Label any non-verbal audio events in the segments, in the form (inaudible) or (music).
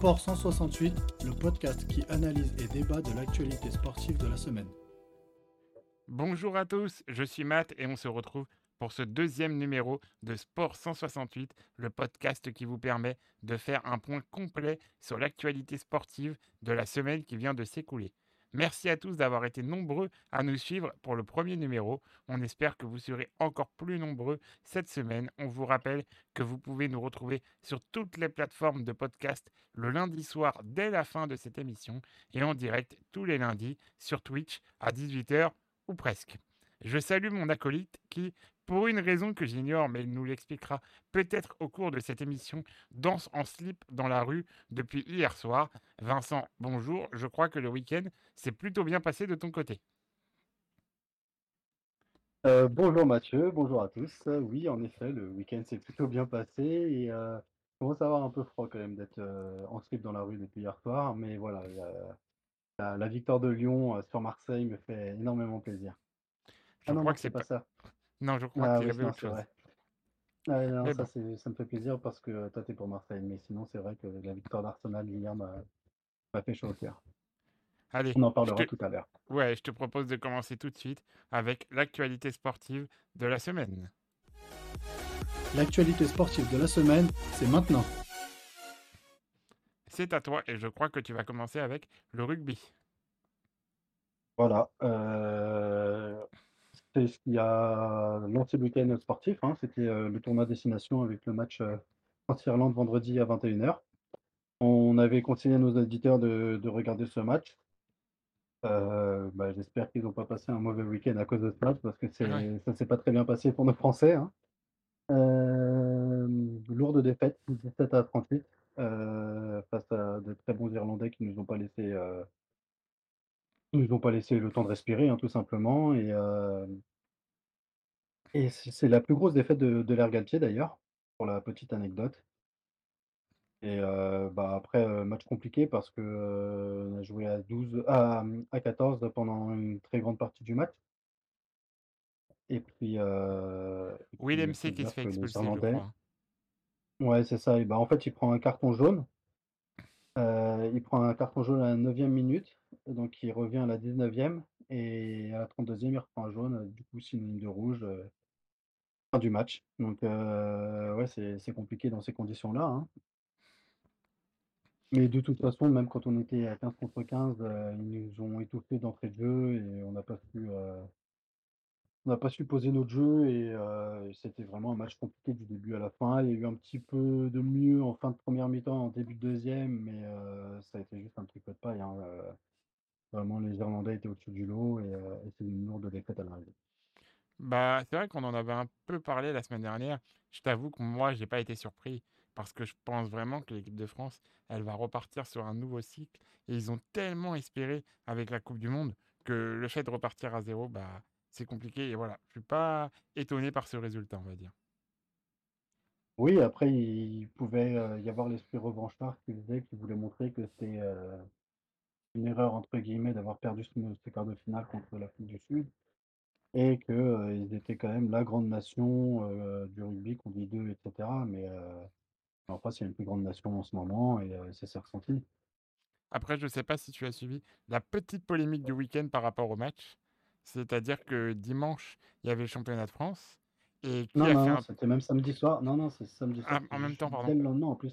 Sport 168, le podcast qui analyse et débat de l'actualité sportive de la semaine. Bonjour à tous, je suis Matt et on se retrouve pour ce deuxième numéro de Sport 168, le podcast qui vous permet de faire un point complet sur l'actualité sportive de la semaine qui vient de s'écouler. Merci à tous d'avoir été nombreux à nous suivre pour le premier numéro. On espère que vous serez encore plus nombreux cette semaine. On vous rappelle que vous pouvez nous retrouver sur toutes les plateformes de podcast le lundi soir dès la fin de cette émission et en direct tous les lundis sur Twitch à 18h ou presque. Je salue mon acolyte qui, pour une raison que j'ignore, mais il nous l'expliquera peut-être au cours de cette émission, danse en slip dans la rue depuis hier soir. Vincent, bonjour. Je crois que le week-end s'est plutôt bien passé de ton côté. Euh, bonjour Mathieu, bonjour à tous. Euh, oui, en effet, le week-end s'est plutôt bien passé et euh, commence à avoir un peu froid quand même d'être euh, en slip dans la rue depuis hier soir. Mais voilà, la, la victoire de Lyon sur Marseille me fait énormément plaisir. Je ah non, crois non, que c'est pas pas ça. Non, je crois Ah qu'il y oui, avait non, autre chose. vrai. Ah, non, Mais ça, bon, c'est- ça me fait plaisir parce que toi, t'es pour Marseille. Mais sinon, c'est vrai que la victoire d'Arsenal hier m'a fait chaud au cœur. allez, On en parlera te... tout à l'heure. Ouais, je te propose de commencer tout de suite avec l'actualité sportive de la semaine. L'actualité sportive de la semaine, c'est maintenant. C'est à toi et je crois que tu vas commencer avec le rugby. Voilà. euh, c'est ce qu'il y a lancé le week-end sportif. hein. C'était euh, le tournoi destination avec le match euh, France-Irlande vendredi à 21h. On avait conseillé à nos auditeurs de, de regarder ce match. Euh, bah, j'espère qu'ils n'ont pas passé un mauvais week-end à cause de ce match parce que Ouais. ça ne s'est pas très bien passé pour nos Français. hein. Euh, lourde défaite, 17 à 38, euh, face à de très bons Irlandais qui ne nous ont pas laissé, qui nous ont pas laissé le temps de respirer, hein, tout simplement. Et, et c'est c'est la plus grosse défaite de, de l'ère Galtier d'ailleurs, pour la petite anecdote. Et bah, après, match compliqué parce que euh, on a joué à 12, à, à 14 pendant une très grande partie du match. Et puis, et puis Willem il faut C qui se dire fait que les expulser, je Irlandais, crois. ouais, c'est ça. Et bah, en fait, il prend un carton jaune. Euh, il prend un carton jaune à la 9e minute, donc il revient à la 19e. Et à la 32e, il reprend un jaune, euh, du coup, synonyme de rouge, euh, fin du match. Donc, euh, ouais, c'est compliqué dans ces conditions-là. hein. Mais de toute façon, même quand on était à 15 contre 15, euh, ils nous ont étouffés d'entrée de jeu et on n'a pas euh, on n'a pas su poser notre jeu et euh, c'était vraiment un match compliqué du début à la fin. Il y a eu un petit peu de mieux en fin de première mi-temps, en début de deuxième, mais euh, ça a été juste un petit peu de paille. hein, euh, vraiment, les Irlandais étaient au-dessus du lot et, et c'est une lourde défaite à l'arrivée. Bah, c'est vrai qu'on en avait un peu parlé la semaine dernière. Je t'avoue que moi, j'ai pas été surpris parce que je pense vraiment que l'équipe de France, elle va repartir sur un nouveau cycle et ils ont tellement espéré avec la Coupe du Monde que le fait de repartir à zéro, bah, c'est compliqué et voilà. Je suis pas étonné par ce résultat, on va dire. Oui, après, il pouvait euh, y avoir l'esprit revanchard qui disait, qui voulait montrer que c'était euh, une erreur, entre guillemets, d'avoir perdu ce, ce quart de finale contre l'Afrique du Sud. Et que, euh, ils étaient quand même la grande nation du rugby qu'on dit d'eux, etc. Mais en face, il y a une plus grande nation en ce moment et ça s'est ressenti. Après, je sais pas si tu as suivi la petite polémique du week-end par rapport au match. C'est-à-dire que dimanche, il y avait le championnat de France et qui Non, a non, fait non, un... c'était même samedi soir. Non, non, c'est samedi soir. Ah, en même temps, pardon. dès le lendemain en plus.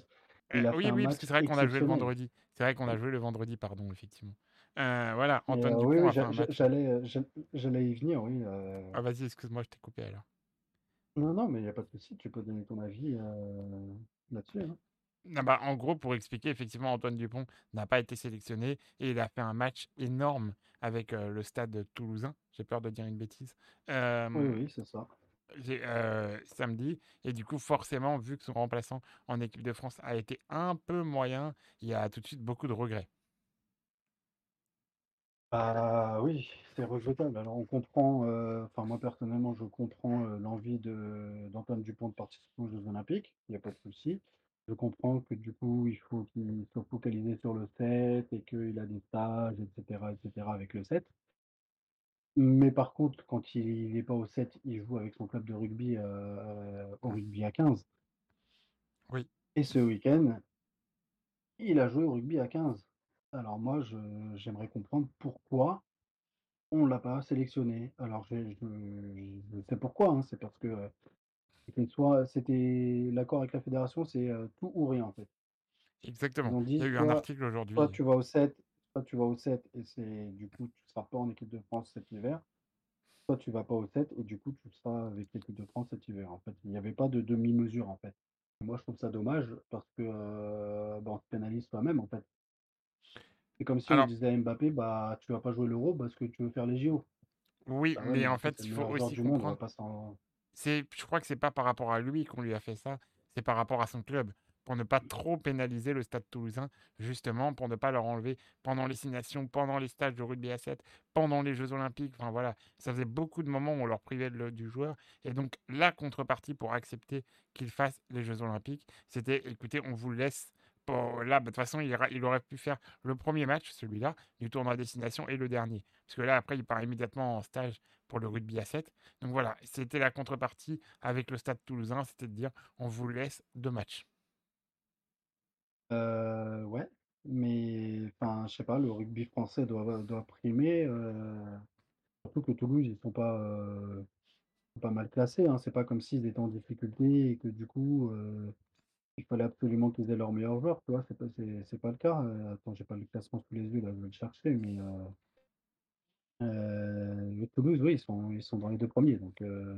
Euh, Il a fait oui, oui, parce que c'est vrai qu'on a joué le vendredi. C'est vrai qu'on a joué le vendredi, pardon, effectivement. Euh, voilà, Antoine euh, Dupont oui, j'allais, euh, j'a- j'allais y venir, oui. Ah, vas-y, excuse-moi, je t'ai coupé alors. Non, non, mais il n'y a pas de souci. Tu peux donner ton avis là-dessus. hein. Ah bah, en gros, pour expliquer, effectivement, Antoine Dupont n'a pas été sélectionné et il a fait un match énorme avec euh, le stade toulousain. J'ai peur de dire une bêtise. Oui, Euh, oui, c'est ça. euh, samedi. Et du coup, forcément, vu que son remplaçant en équipe de France a été un peu moyen, il y a tout de suite beaucoup de regrets. Bah oui, c'est rejetable. Alors on comprend, euh, enfin moi personnellement je comprends euh, l'envie d'Antoine Dupont de participer aux Jeux Olympiques, il n'y a pas de souci. Je comprends que du coup il faut qu'il soit focalisé sur le 7 et qu'il a des stages, etc., etc. avec le 7. Mais par contre, quand il n'est pas au 7, il joue avec son club de rugby euh, au rugby à 15. Oui. Et ce week-end, Il a joué au rugby à 15. Alors moi, j'aimerais comprendre pourquoi on l'a pas sélectionné. Alors je je je sais pourquoi, hein, c'est parce que, heu, c'était soit c'était l'accord avec la fédération, c'est, tout ou rien, en fait. Exactement. Il y a eu un «Soit article soit aujourd'hui. tu vas au 7 soit tu vas au 7 et c'est du coup, tu seras pas en équipe de France cet hiver, soit tu vas pas au 7 et du coup, tu seras avec l'équipe de France cet hiver». En fait, il y avait pas de demi-mesure, en fait. Moi, je trouve ça dommage parce que, heu, bah, on se pénalise soi-même, en fait. C'est comme si on disait à Mbappé: «Bah, tu vas pas jouer l'Euro parce que tu veux faire les JO». oui, Bah, ouais, mais en fait, il faut aussi monde, on va comprendre pas s'en Je crois que c'est pas par rapport à lui qu'on lui a fait ça, c'est par rapport à son club, pour ne pas trop pénaliser le Stade Toulousain, justement, pour ne pas leur enlever pendant les 6 nations, pendant les stages de rugby à 7, pendant les jeux olympiques, enfin voilà. Ça faisait beaucoup de moments où on leur privait du joueur et donc la contrepartie pour accepter qu'ils fassent les jeux olympiques, c'était: «Écoutez, on vous laisse pour là, bah, de toute façon, il il aurait pu faire le premier match, celui-là, du tournoi à destination et le dernier». Parce que là, après, il part immédiatement en stage pour le rugby à 7 donc voilà, c'était la contrepartie avec le Stade Toulousain, c'était de dire on vous laisse deux matchs. heu, ouais, mais enfin, je sais pas, le rugby français doit doit primer, heu, surtout que Toulouse, ils sont pas, heu, pas mal classés, hein. C'est pas comme s'ils étaient en difficulté et que du coup, il fallait absolument qu'ils aient leurs meilleurs joueurs, tu vois? C'est pas c'est pas le cas, attends, j'ai pas le classement sous les yeux là, je vais le chercher, mais heu Toulouse, oui, ils sont ils sont dans les 2 premiers donc heu,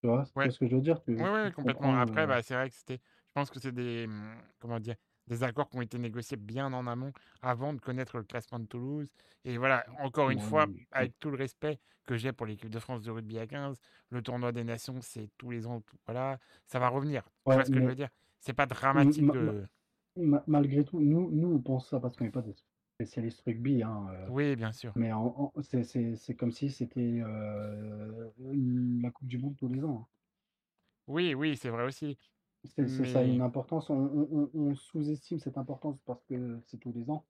tu vois? Tu Ouais, vois ce que je veux dire? Tu ouais, ouais, tu complètement. comprends Après, bah, c'est vrai que c'était je pense que c'est des, mmh, comment dire? Des accords qui ont été négociés bien en amont, avant de connaître le classement de Toulouse et voilà, encore une fois, avec tout le respect que j'ai pour l'équipe de France de rugby à 15, le tournoi des nations, c'est tous les ans, tout voilà, ça va revenir. Tu ouais, vois ce que je veux mais dire? C'est pas m dramatique ma ma de Ma malgré tout, nous nous, on pense ça parce qu'on n'est pas des spécialistes rugby, hein, heu, oui, bien sûr. mais en en c'est c'est c'est comme si c'était, heu, la coupe du monde tous les ans, hein. Oui, oui, c'est vrai aussi, C'est c'est ça a une mais importance, on on on on sous-estime cette importance parce que c'est tous les ans,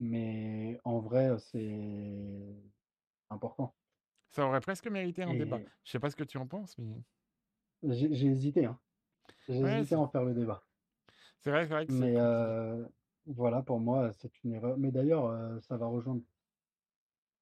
mais en vrai, c'est important ça aurait presque mérité un débat. et Je sais pas ce que tu en penses, mais j'ai j'ai hésité, hein, j'ai ouais, hésité à c'est en faire le débat, c'est vrai, c'est vrai que c'est mais compliqué. Voilà, pour moi, c'est une erreur mais d'ailleurs, heu, ça va rejoindre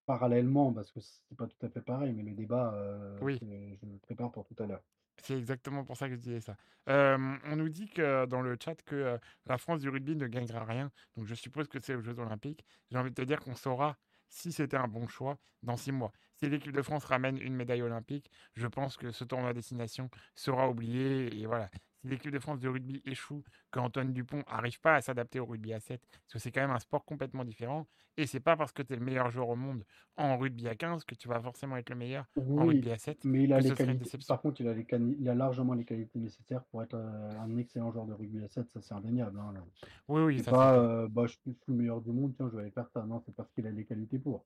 Parallèlement, parce que c'est pas tout à fait pareil, mais le débat, heu, Oui. que je me prépare pour tout à l'heure. C'est exactement pour ça que je disais ça. Hem, on nous dit que dans le chat que, heu, la France du rugby ne gagnera rien, donc je suppose que c'est aux jeux olympiques. J'ai envie de te dire qu'on saura si c'était un bon choix dans 6 mois. Si l'équipe de France ramène une médaille olympique, je pense que ce tournoi à destination sera oublié et voilà. Si l'équipe de France de rugby échoue, qu'Antoine Dupont arrive pas à s'adapter au rugby à 7, parce que c'est quand même un sport complètement différent et c'est pas parce que tu es le meilleur joueur au monde en rugby à 15 que tu vas forcément être le meilleur en rugby à 7, mais il a les qualités par contre, il a les il a largement les qualités nécessaires pour être, heu, un excellent joueur de rugby à 7, ça c'est indéniable, hein, Oui, oui, ça pas, heu: «Bah, je suis le meilleur du monde, tiens, je vais aller faire ça». Non, c'est parce qu'il a les qualités pour.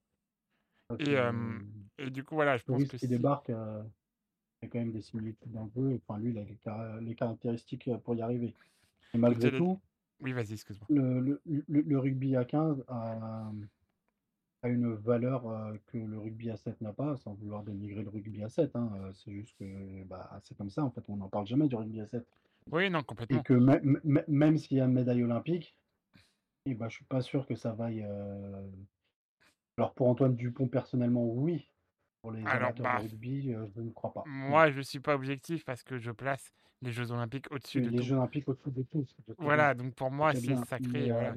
Et, du coup, voilà, je pense que touriste qui si débarque, il y a quand même des similitudes dans le jeu, enfin lui, il a les cara les caractéristiques, heu, pour y arriver et malgré j'allais tout, oui, vas-y, excuse-moi. le le le le rugby à 15 a a une valeur, heu, que le rugby à 7 n'a pas, sans vouloir dénigrer le rugby à 7, hein, heu, c'est juste que, bah, c'est comme ça, en fait, on n'en parle jamais du rugby à 7 Oui, non, et complètement. que mê mê même s'il y a une médaille olympique et bah, je suis pas sûr que ça vaille, alors pour Antoine Dupont personnellement, oui, pour les Alors, amateurs de bah, rugby, heu, je ne crois pas. Moi, je suis pas objectif parce que je place les Jeux olympiques au-dessus de les tout. jeux olympiques au-dessus de tout, Voilà, donc pour moi, c'est sacré, voilà. heu,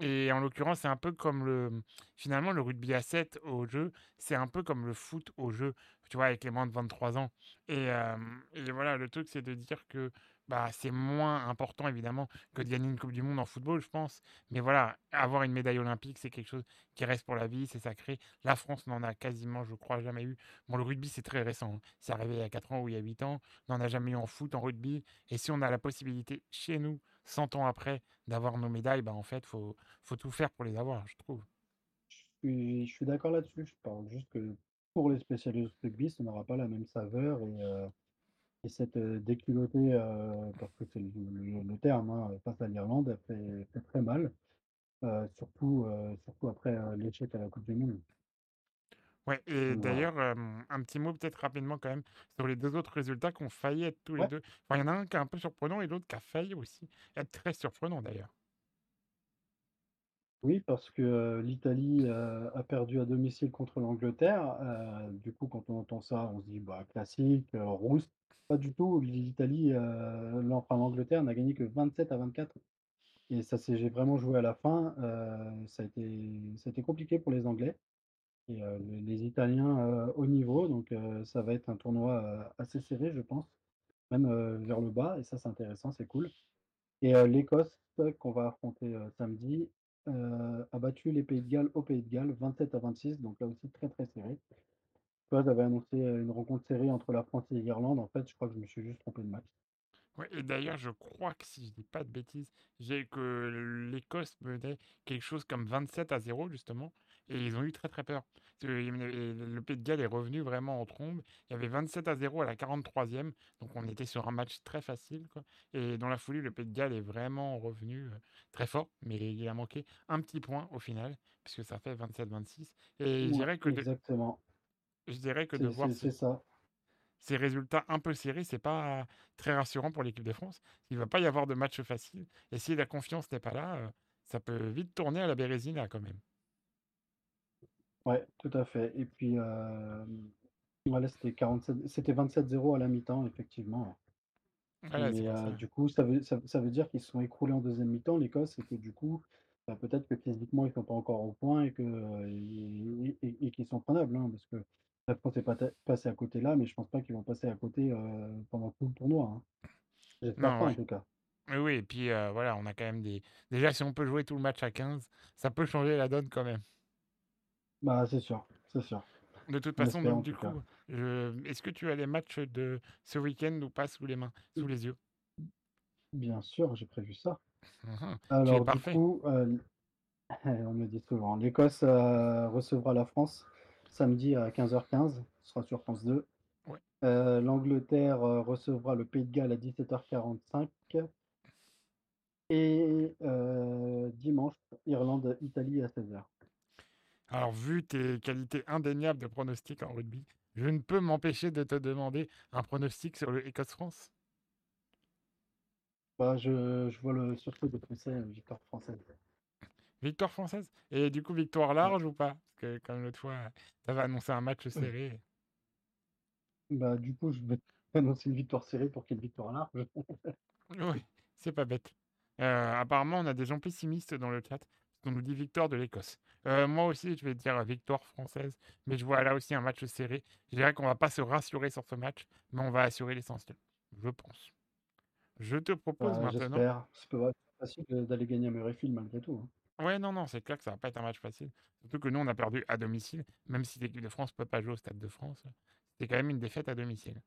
Et en l'occurrence, c'est un peu comme le finalement, le rugby à 7 au jeu, c'est un peu comme le foot au jeu, tu vois? Avec les moins de 23 ans et hem et voilà, le truc, c'est de dire que, bah, c'est moins important évidemment que de gagner une coupe du monde en football, je pense. Mais voilà, avoir une médaille olympique, c'est quelque chose qui reste pour la vie, c'est sacré. La France n'en a quasiment, je crois, jamais eu. Bon, le rugby, c'est très récent, hein. C'est arrivé il y a 4 ans ou il y a 8 ans. On n'en a jamais eu en foot, en rugby et si on a la possibilité chez nous, 100 ans après, d'avoir nos médailles, bah, en fait, faut faut tout faire pour les avoir, je trouve. je suis suis d'accord là-dessus. Je parle juste que pour les spécialistes rugby, ça n'aura pas la même saveur et heu Et cette, heu, déculottée, heu, parce que c'est le le le terme, hein, face à l'Irlande, elle fait fait très mal, heu, surtout, surtout après, l'échec à la coupe du monde. Ouais, et d'ailleurs, un petit mot peut-être rapidement quand même sur les 2 autres résultats qui ont failli être tous les Ouais. 2 enfin, il y en a un qui est un peu surprenant et l'autre qui a failli aussi être très surprenant d'ailleurs. Oui, parce que, l'Italie, a perdu à domicile contre l'Angleterre. Du coup, quand on entend ça, on se dit: «Bah, classique, heu, rouste». Pas du tout, l'Italie, enfin l'Angleterre n'a gagné que 27 à 24 et ça s'est j'ai vraiment joué à la fin. Heu, ça a été compliqué pour les Anglais et heu, les Italiens, haut niveau donc ça va être un tournoi, assez serré, je pense, même, vers le bas et ça, c'est intéressant, c'est cool. Et l'Écosse qu'on va affronter, samedi, a battu les Pays de Galles au Pays de Galles 27 à 26, donc là aussi très, très serré. Tu vois, j'avais annoncé, une rencontre serrée entre la France et l'Irlande. En fait, je crois que je me suis juste trompé de match. Ouais et d'ailleurs, je crois que si je dis pas de bêtises, j'ai que l'Écosse menait quelque chose comme 27 à 0 justement et ils ont eu très, très peur. Parce que le Pays de Galles est revenu vraiment en trombe. Il y avait 27 à 0 à la 43e, donc on était sur un match très facile, quoi et dans la foulée, le Pays de Galles est vraiment revenu, très fort, mais il a manqué un petit point au final, puisque ça fait 27-26 et je dirais que exactement. Je dirais que de voir ces c'est ça. ces résultats un peu serrés, c'est pas très rassurant pour l'équipe de France. Il va pas y avoir de match facile et si la confiance n'est pas là, heu, ça peut vite tourner à la Bérésina quand même. Ouais, tout à fait et puis, hem, ouais, là, c'était 47 c'était 27-0 à la mi-temps, effectivement. Voilà, Mais ça. du coup, ça veut ça ça veut dire qu'ils se sont écroulés en deuxième mi-temps, l'Écosse et que du coup, bah, peut-être que physiquement, ils sont pas encore au point et et qu'ils sont prenables, hein, parce que la France est pas passée à côté là, mais je pense pas qu'ils vont passer à côté, heu, pendant tout le tournoi, hein. J'espère pas en tout cas. Oui, oui et puis, heu, voilà, on a quand même des déjà si on peut jouer tout le match à 15, ça peut changer la donne quand même. Bah, c'est sûr, c'est sûr. De toute On façon, espère donc en du coup, je est-ce que tu as les matchs de ce week-end ou pas sous les mains sous les yeux? Bien sûr, j'ai prévu ça. Alors du parfait. coup, heu, (laughs) on me dit souvent, l'Écosse, recevra la France samedi à 15:15, ce sera sur France 2. Ouais. Heu, l'Angleterre, heu, recevra le Pays de Galles à 17:45 et heu, dimanche, Irlande-Italie à 16:00. Alors vu tes qualités indéniables de pronostic en rugby, je ne peux m'empêcher de te demander un pronostic sur le Écosse-France? Bah, je je vois le sursaut des Français, victoire française. Victoire française? Et du coup, victoire large ou pas? Parce que comme l'autre fois, tu avais annoncé un match serré. Bah, du coup, je vais (laughs) annoncer une victoire serrée pour qu'il y ait une victoire large. (laughs) Oui, c'est pas bête. Heu, apparemment, on a des gens pessimistes dans le chat, on nous dit victoire de l'Écosse. Heu, moi aussi, je vais dire victoire française, mais je vois là aussi un match serré. Je dirais qu'on va pas se rassurer sur ce match, mais on va assurer l'essentiel, je pense. Je te propose Bah, maintenant j'espère. C'est pas facile de d'aller gagner à Murrayfield malgré tout, hein. Ouais, non, non, c'est clair que ça va pas être un match facile. Surtout que nous, on a perdu à domicile, même si l'équipe de France peut pas jouer au Stade de France, c'est quand même une défaite à domicile.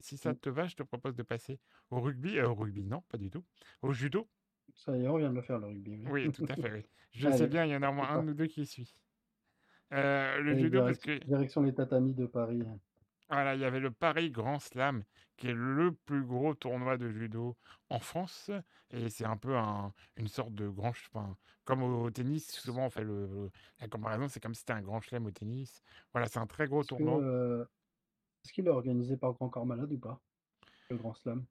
Si ça Mmh. te va, je te propose de passer au rugby, heu, au rugby non, pas du tout, au judo. Ça y est, on vient de le faire le rugby, oui. Oui, tout à (laughs) fait, oui. Je sais bien, il y en a au moins un de parti. nous 2 qui suit. Heu, le judo parce que direction les tatamis de Paris. Voilà, il y avait le Paris Grand Slam qui est le plus gros tournoi de judo en France et c'est un peu un une sorte de grand enfin, comme au au tennis, souvent on fait le le la comparaison, c'est comme si c'était un grand chelem au tennis. Voilà, c'est un très gros tournoi. heu, est-ce qu'il est organisé par Grand Corps Malade ou pas? Le Grand Slam?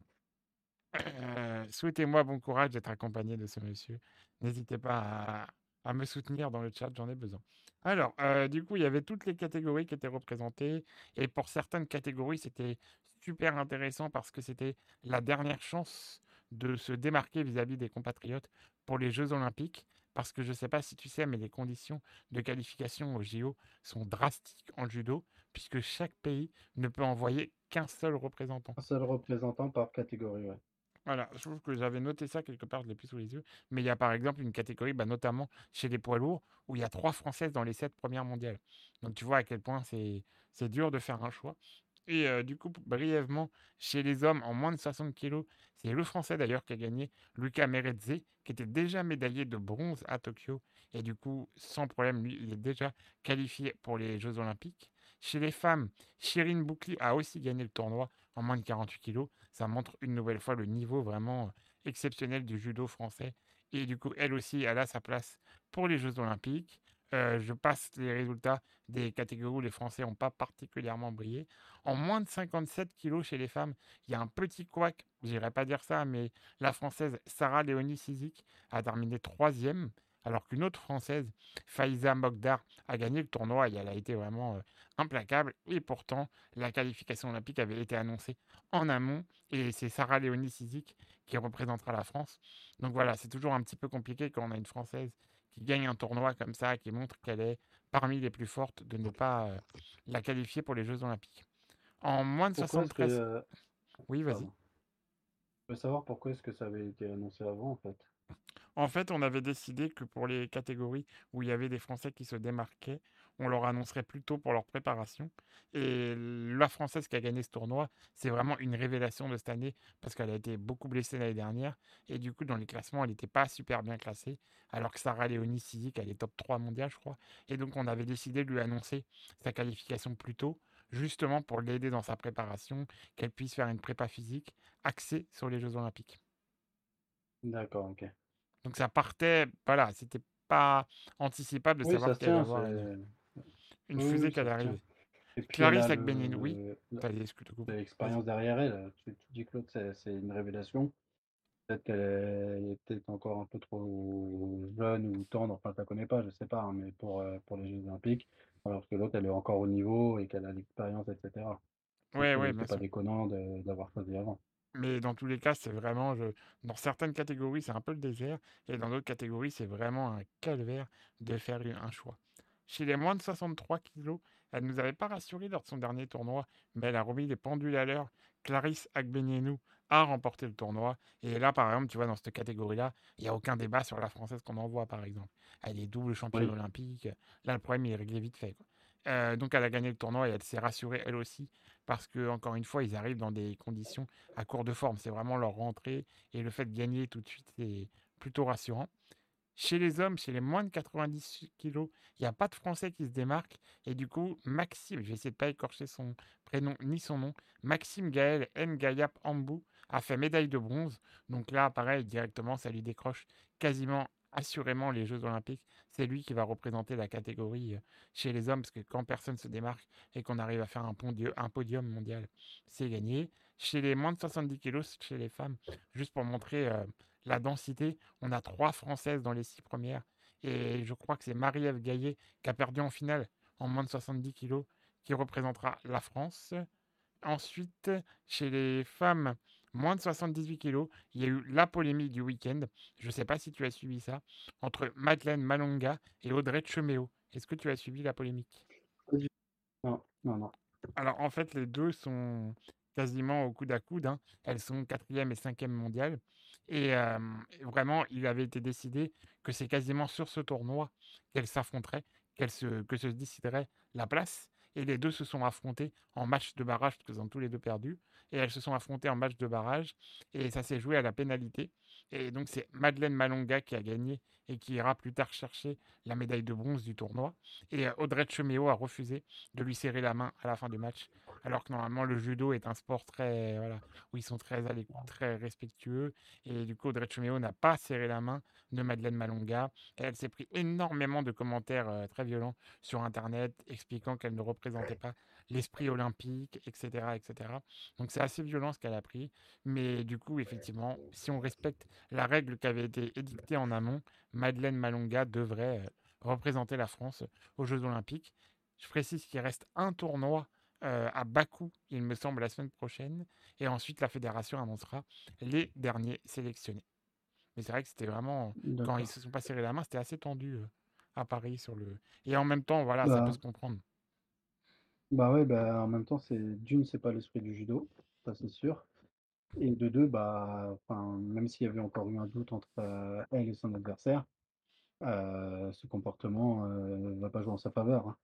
Heu, souhaitez-moi bon courage d'être accompagné de ce monsieur. N'hésitez pas à à me soutenir dans le chat, j'en ai besoin. Alors, heu, du coup, il y avait toutes les catégories qui étaient représentées et pour certaines catégories, c'était super intéressant parce que c'était la dernière chance de se démarquer vis-à-vis des compatriotes pour les jeux olympiques. Parce que je ne sais pas si tu sais, mais les conditions de qualification aux JO sont drastiques en judo, puisque chaque pays ne peut envoyer qu'un seul représentant. Un seul représentant par catégorie, ouais. Voilà, je trouve que j'avais noté ça quelque part, je l'ai plus sous les yeux. Mais il y a par exemple une catégorie, bah, notamment chez les poids lourds, où il y a trois Françaises dans les sept premières mondiales. Donc tu vois à quel point c'est dur de faire un choix. Et euh, du coup, brièvement, chez les hommes en moins de 60 kilos, c'est le Français d'ailleurs qui a gagné, Lucas Meredze, qui était déjà médaillé de bronze à Tokyo. Et du coup, sans problème, lui, il est déjà qualifié pour les Jeux Olympiques. Chez les femmes, Shirin Boukli a aussi gagné le tournoi en moins de 48 kilos. Ça montre une nouvelle fois le niveau vraiment euh, exceptionnel du judo français. Et du coup, elle aussi, elle a sa place pour les Jeux Olympiques. Euh, je passe les résultats des catégories où les Français n'ont pas particulièrement brillé. En moins de 57 kilos chez les femmes, il y a un petit couac, j'irais pas dire ça, mais la Française Sarah Léonie Sizik a terminé troisième, alors qu'une autre Française, Faiza Mogdar, a gagné le tournoi et elle a été vraiment euh, implacable. Et pourtant, la qualification olympique avait été annoncée en amont et c'est Sarah Léonie Sizik qui représentera la France. Donc voilà, c'est toujours un petit peu compliqué quand on a une Française qui gagne un tournoi comme ça, qui montre qu'elle est parmi les plus fortes, de ne pas euh, la qualifier pour les Jeux olympiques. En moins de Pourquoi est-ce que, 73... euh, Oui, vas-y. Je veux savoir pourquoi est-ce que ça avait été annoncé avant, en fait. En fait, on avait décidé que pour les catégories où il y avait des Français qui se démarquaient, on leur annoncerait plus tôt pour leur préparation. Et la Française qui a gagné ce tournoi, c'est vraiment une révélation de cette année parce qu'elle a été beaucoup blessée l'année dernière. Et du coup, dans les classements, elle n'était pas super bien classée. Alors que Sarah Léonie Sizik, elle est top 3 mondial, je crois. Et donc, on avait décidé de lui annoncer sa qualification plus tôt, justement pour l'aider dans sa préparation, qu'elle puisse faire une prépa physique axée sur les Jeux olympiques. D'accord, ok. Donc ça partait, voilà, c'était pas anticipable de Oui, savoir qu'il allait avoir une, Oui, fusée oui, qui allait arriver. Et puis elle Clarisse a Agbenino, oui, l'expérience derrière elle. euh, Tu, tu dis l'autre, c'est une révélation. Peut-être qu'elle est, est peut-être encore un peu trop jeune ou tendre, enfin, je la connais pas, je sais pas, hein, mais pour, euh, pour les Jeux Olympiques, alors que l'autre, elle est encore au niveau et qu'elle a l'expérience, etc. Ouais, bien c'est pas sûr. déconnant d'avoir choisi avant. Mais dans tous les cas, c'est vraiment, je... dans certaines catégories, c'est un peu le désert, et dans d'autres catégories, c'est vraiment un calvaire de faire un choix. Chez les moins de 63 kilos, elle ne nous avait pas rassuré lors de son dernier tournoi, mais elle a remis les pendules à l'heure. Clarisse Agbenienou a remporté le tournoi. Et là, par exemple, tu vois, dans cette catégorie-là, il n'y a aucun débat sur la française qu'on envoie, par exemple. Elle est double championne Oui, olympique. Là, le problème, il est réglé vite fait. quoi. Euh, donc, elle a gagné le tournoi et elle s'est rassurée, elle aussi, parce que, encore une fois, ils arrivent dans des conditions à court de forme. C'est vraiment leur rentrée. Et le fait de gagner tout de suite, c'est plutôt rassurant. Chez les hommes, chez les moins de 90 kilos, il n'y a pas de Français qui se démarquent. Et du coup, Maxime, je vais essayer de pas écorcher son prénom ni son nom, Maxime Gaël Ngayap Ambou a fait médaille de bronze. Donc là, pareil, directement, ça lui décroche quasiment assurément les Jeux Olympiques. C'est lui qui va représenter la catégorie euh, chez les hommes, parce que quand personne se démarque et qu'on arrive à faire un, podium mondial, c'est gagné. Chez les moins de 70 kilos, chez les femmes, juste pour montrer euh, la densité, on a trois Françaises dans les six premières. Et je crois que c'est Marie-Ève Gaillet qui a perdu en finale en moins de 70 kilos, qui représentera la France. Ensuite, chez les femmes moins de 78 kilos, il y a eu la polémique du week-end. Je ne sais pas si tu as suivi ça, entre Madeleine Malonga et Audrey Cheméo. Est-ce que tu as suivi la polémique? Non, non, non. Alors en fait, les deux sont quasiment au coude à coude. hein. Elles sont quatrième et cinquième mondiale. Et euh, vraiment, il avait été décidé que c'est quasiment sur ce tournoi qu'elles s'affronteraient, qu'elles se, que se déciderait la place. Et les deux se sont affrontées en match de barrage, ont tous les deux perdu. Et elles se sont affrontées en match de barrage. Et ça s'est joué à la pénalité. Et donc c'est Madeleine Malonga qui a gagné et qui ira plus tard chercher la médaille de bronze du tournoi. Et euh, Audrey Cheméo a refusé de lui serrer la main à la fin du match. Alors que normalement, le judo est un sport très, voilà, où ils sont très très respectueux. Et du coup, Audrey Cheméo n'a pas serré la main de Madeleine Malonga. Et elle s'est pris énormément de commentaires euh, très violents sur Internet, expliquant qu'elle ne représentait pas l'esprit olympique, etc., etc. Donc c'est assez violent ce qu'elle a pris. Mais du coup, effectivement, si on respecte la règle qui avait été édictée en amont, Madeleine Malonga devrait euh, représenter la France aux Jeux olympiques. Je précise qu'il reste un tournoi euh, à Bakou, il me semble, la semaine prochaine. Et ensuite, la fédération annoncera les derniers sélectionnés. Mais c'est vrai que c'était vraiment, quand ils se sont pas serré la main, c'était assez tendu euh, à Paris sur le. Et en même temps, voilà, ça peut Bah, se comprendre. Bah ouais, bah en même temps, c'est d'une, c'est pas l'esprit du judo, ça c'est sûr. Et de deux, bah, enfin, même s'il y avait encore eu un doute entre euh, elle et son adversaire, euh, ce comportement euh, va pas jouer en sa faveur. hein.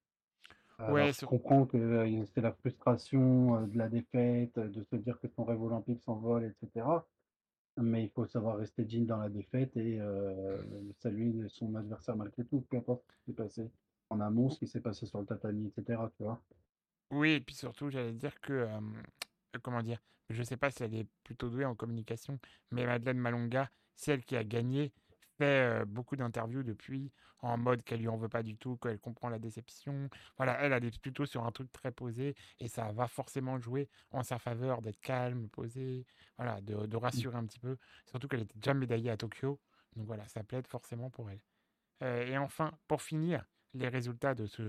Alors, Ouais, je comprends que euh, c'est la frustration euh, de la défaite, euh, de se dire que son rêve olympique s'envole, etc. Mais il faut savoir rester digne dans la défaite et euh, saluer son adversaire malgré tout, peu importe ce qui s'est passé en amont, ce qui s'est passé sur le tatami, etc. Tu vois? Oui, et puis surtout, j'allais dire que, euh, euh, comment dire, je sais pas si elle est plutôt douée en communication, mais Madeleine Malonga, celle qui a gagné, fait beaucoup d'interviews depuis en mode qu'elle lui en veut pas du tout, qu'elle comprend la déception. Voilà, elle, elle est plutôt sur un truc très posé et ça va forcément jouer en sa faveur d'être calme, posé, voilà, de, de, rassurer un petit peu. Surtout qu'elle était déjà médaillée à Tokyo. Donc voilà, ça plaide forcément pour elle. et enfin, pour finir, les résultats de ce,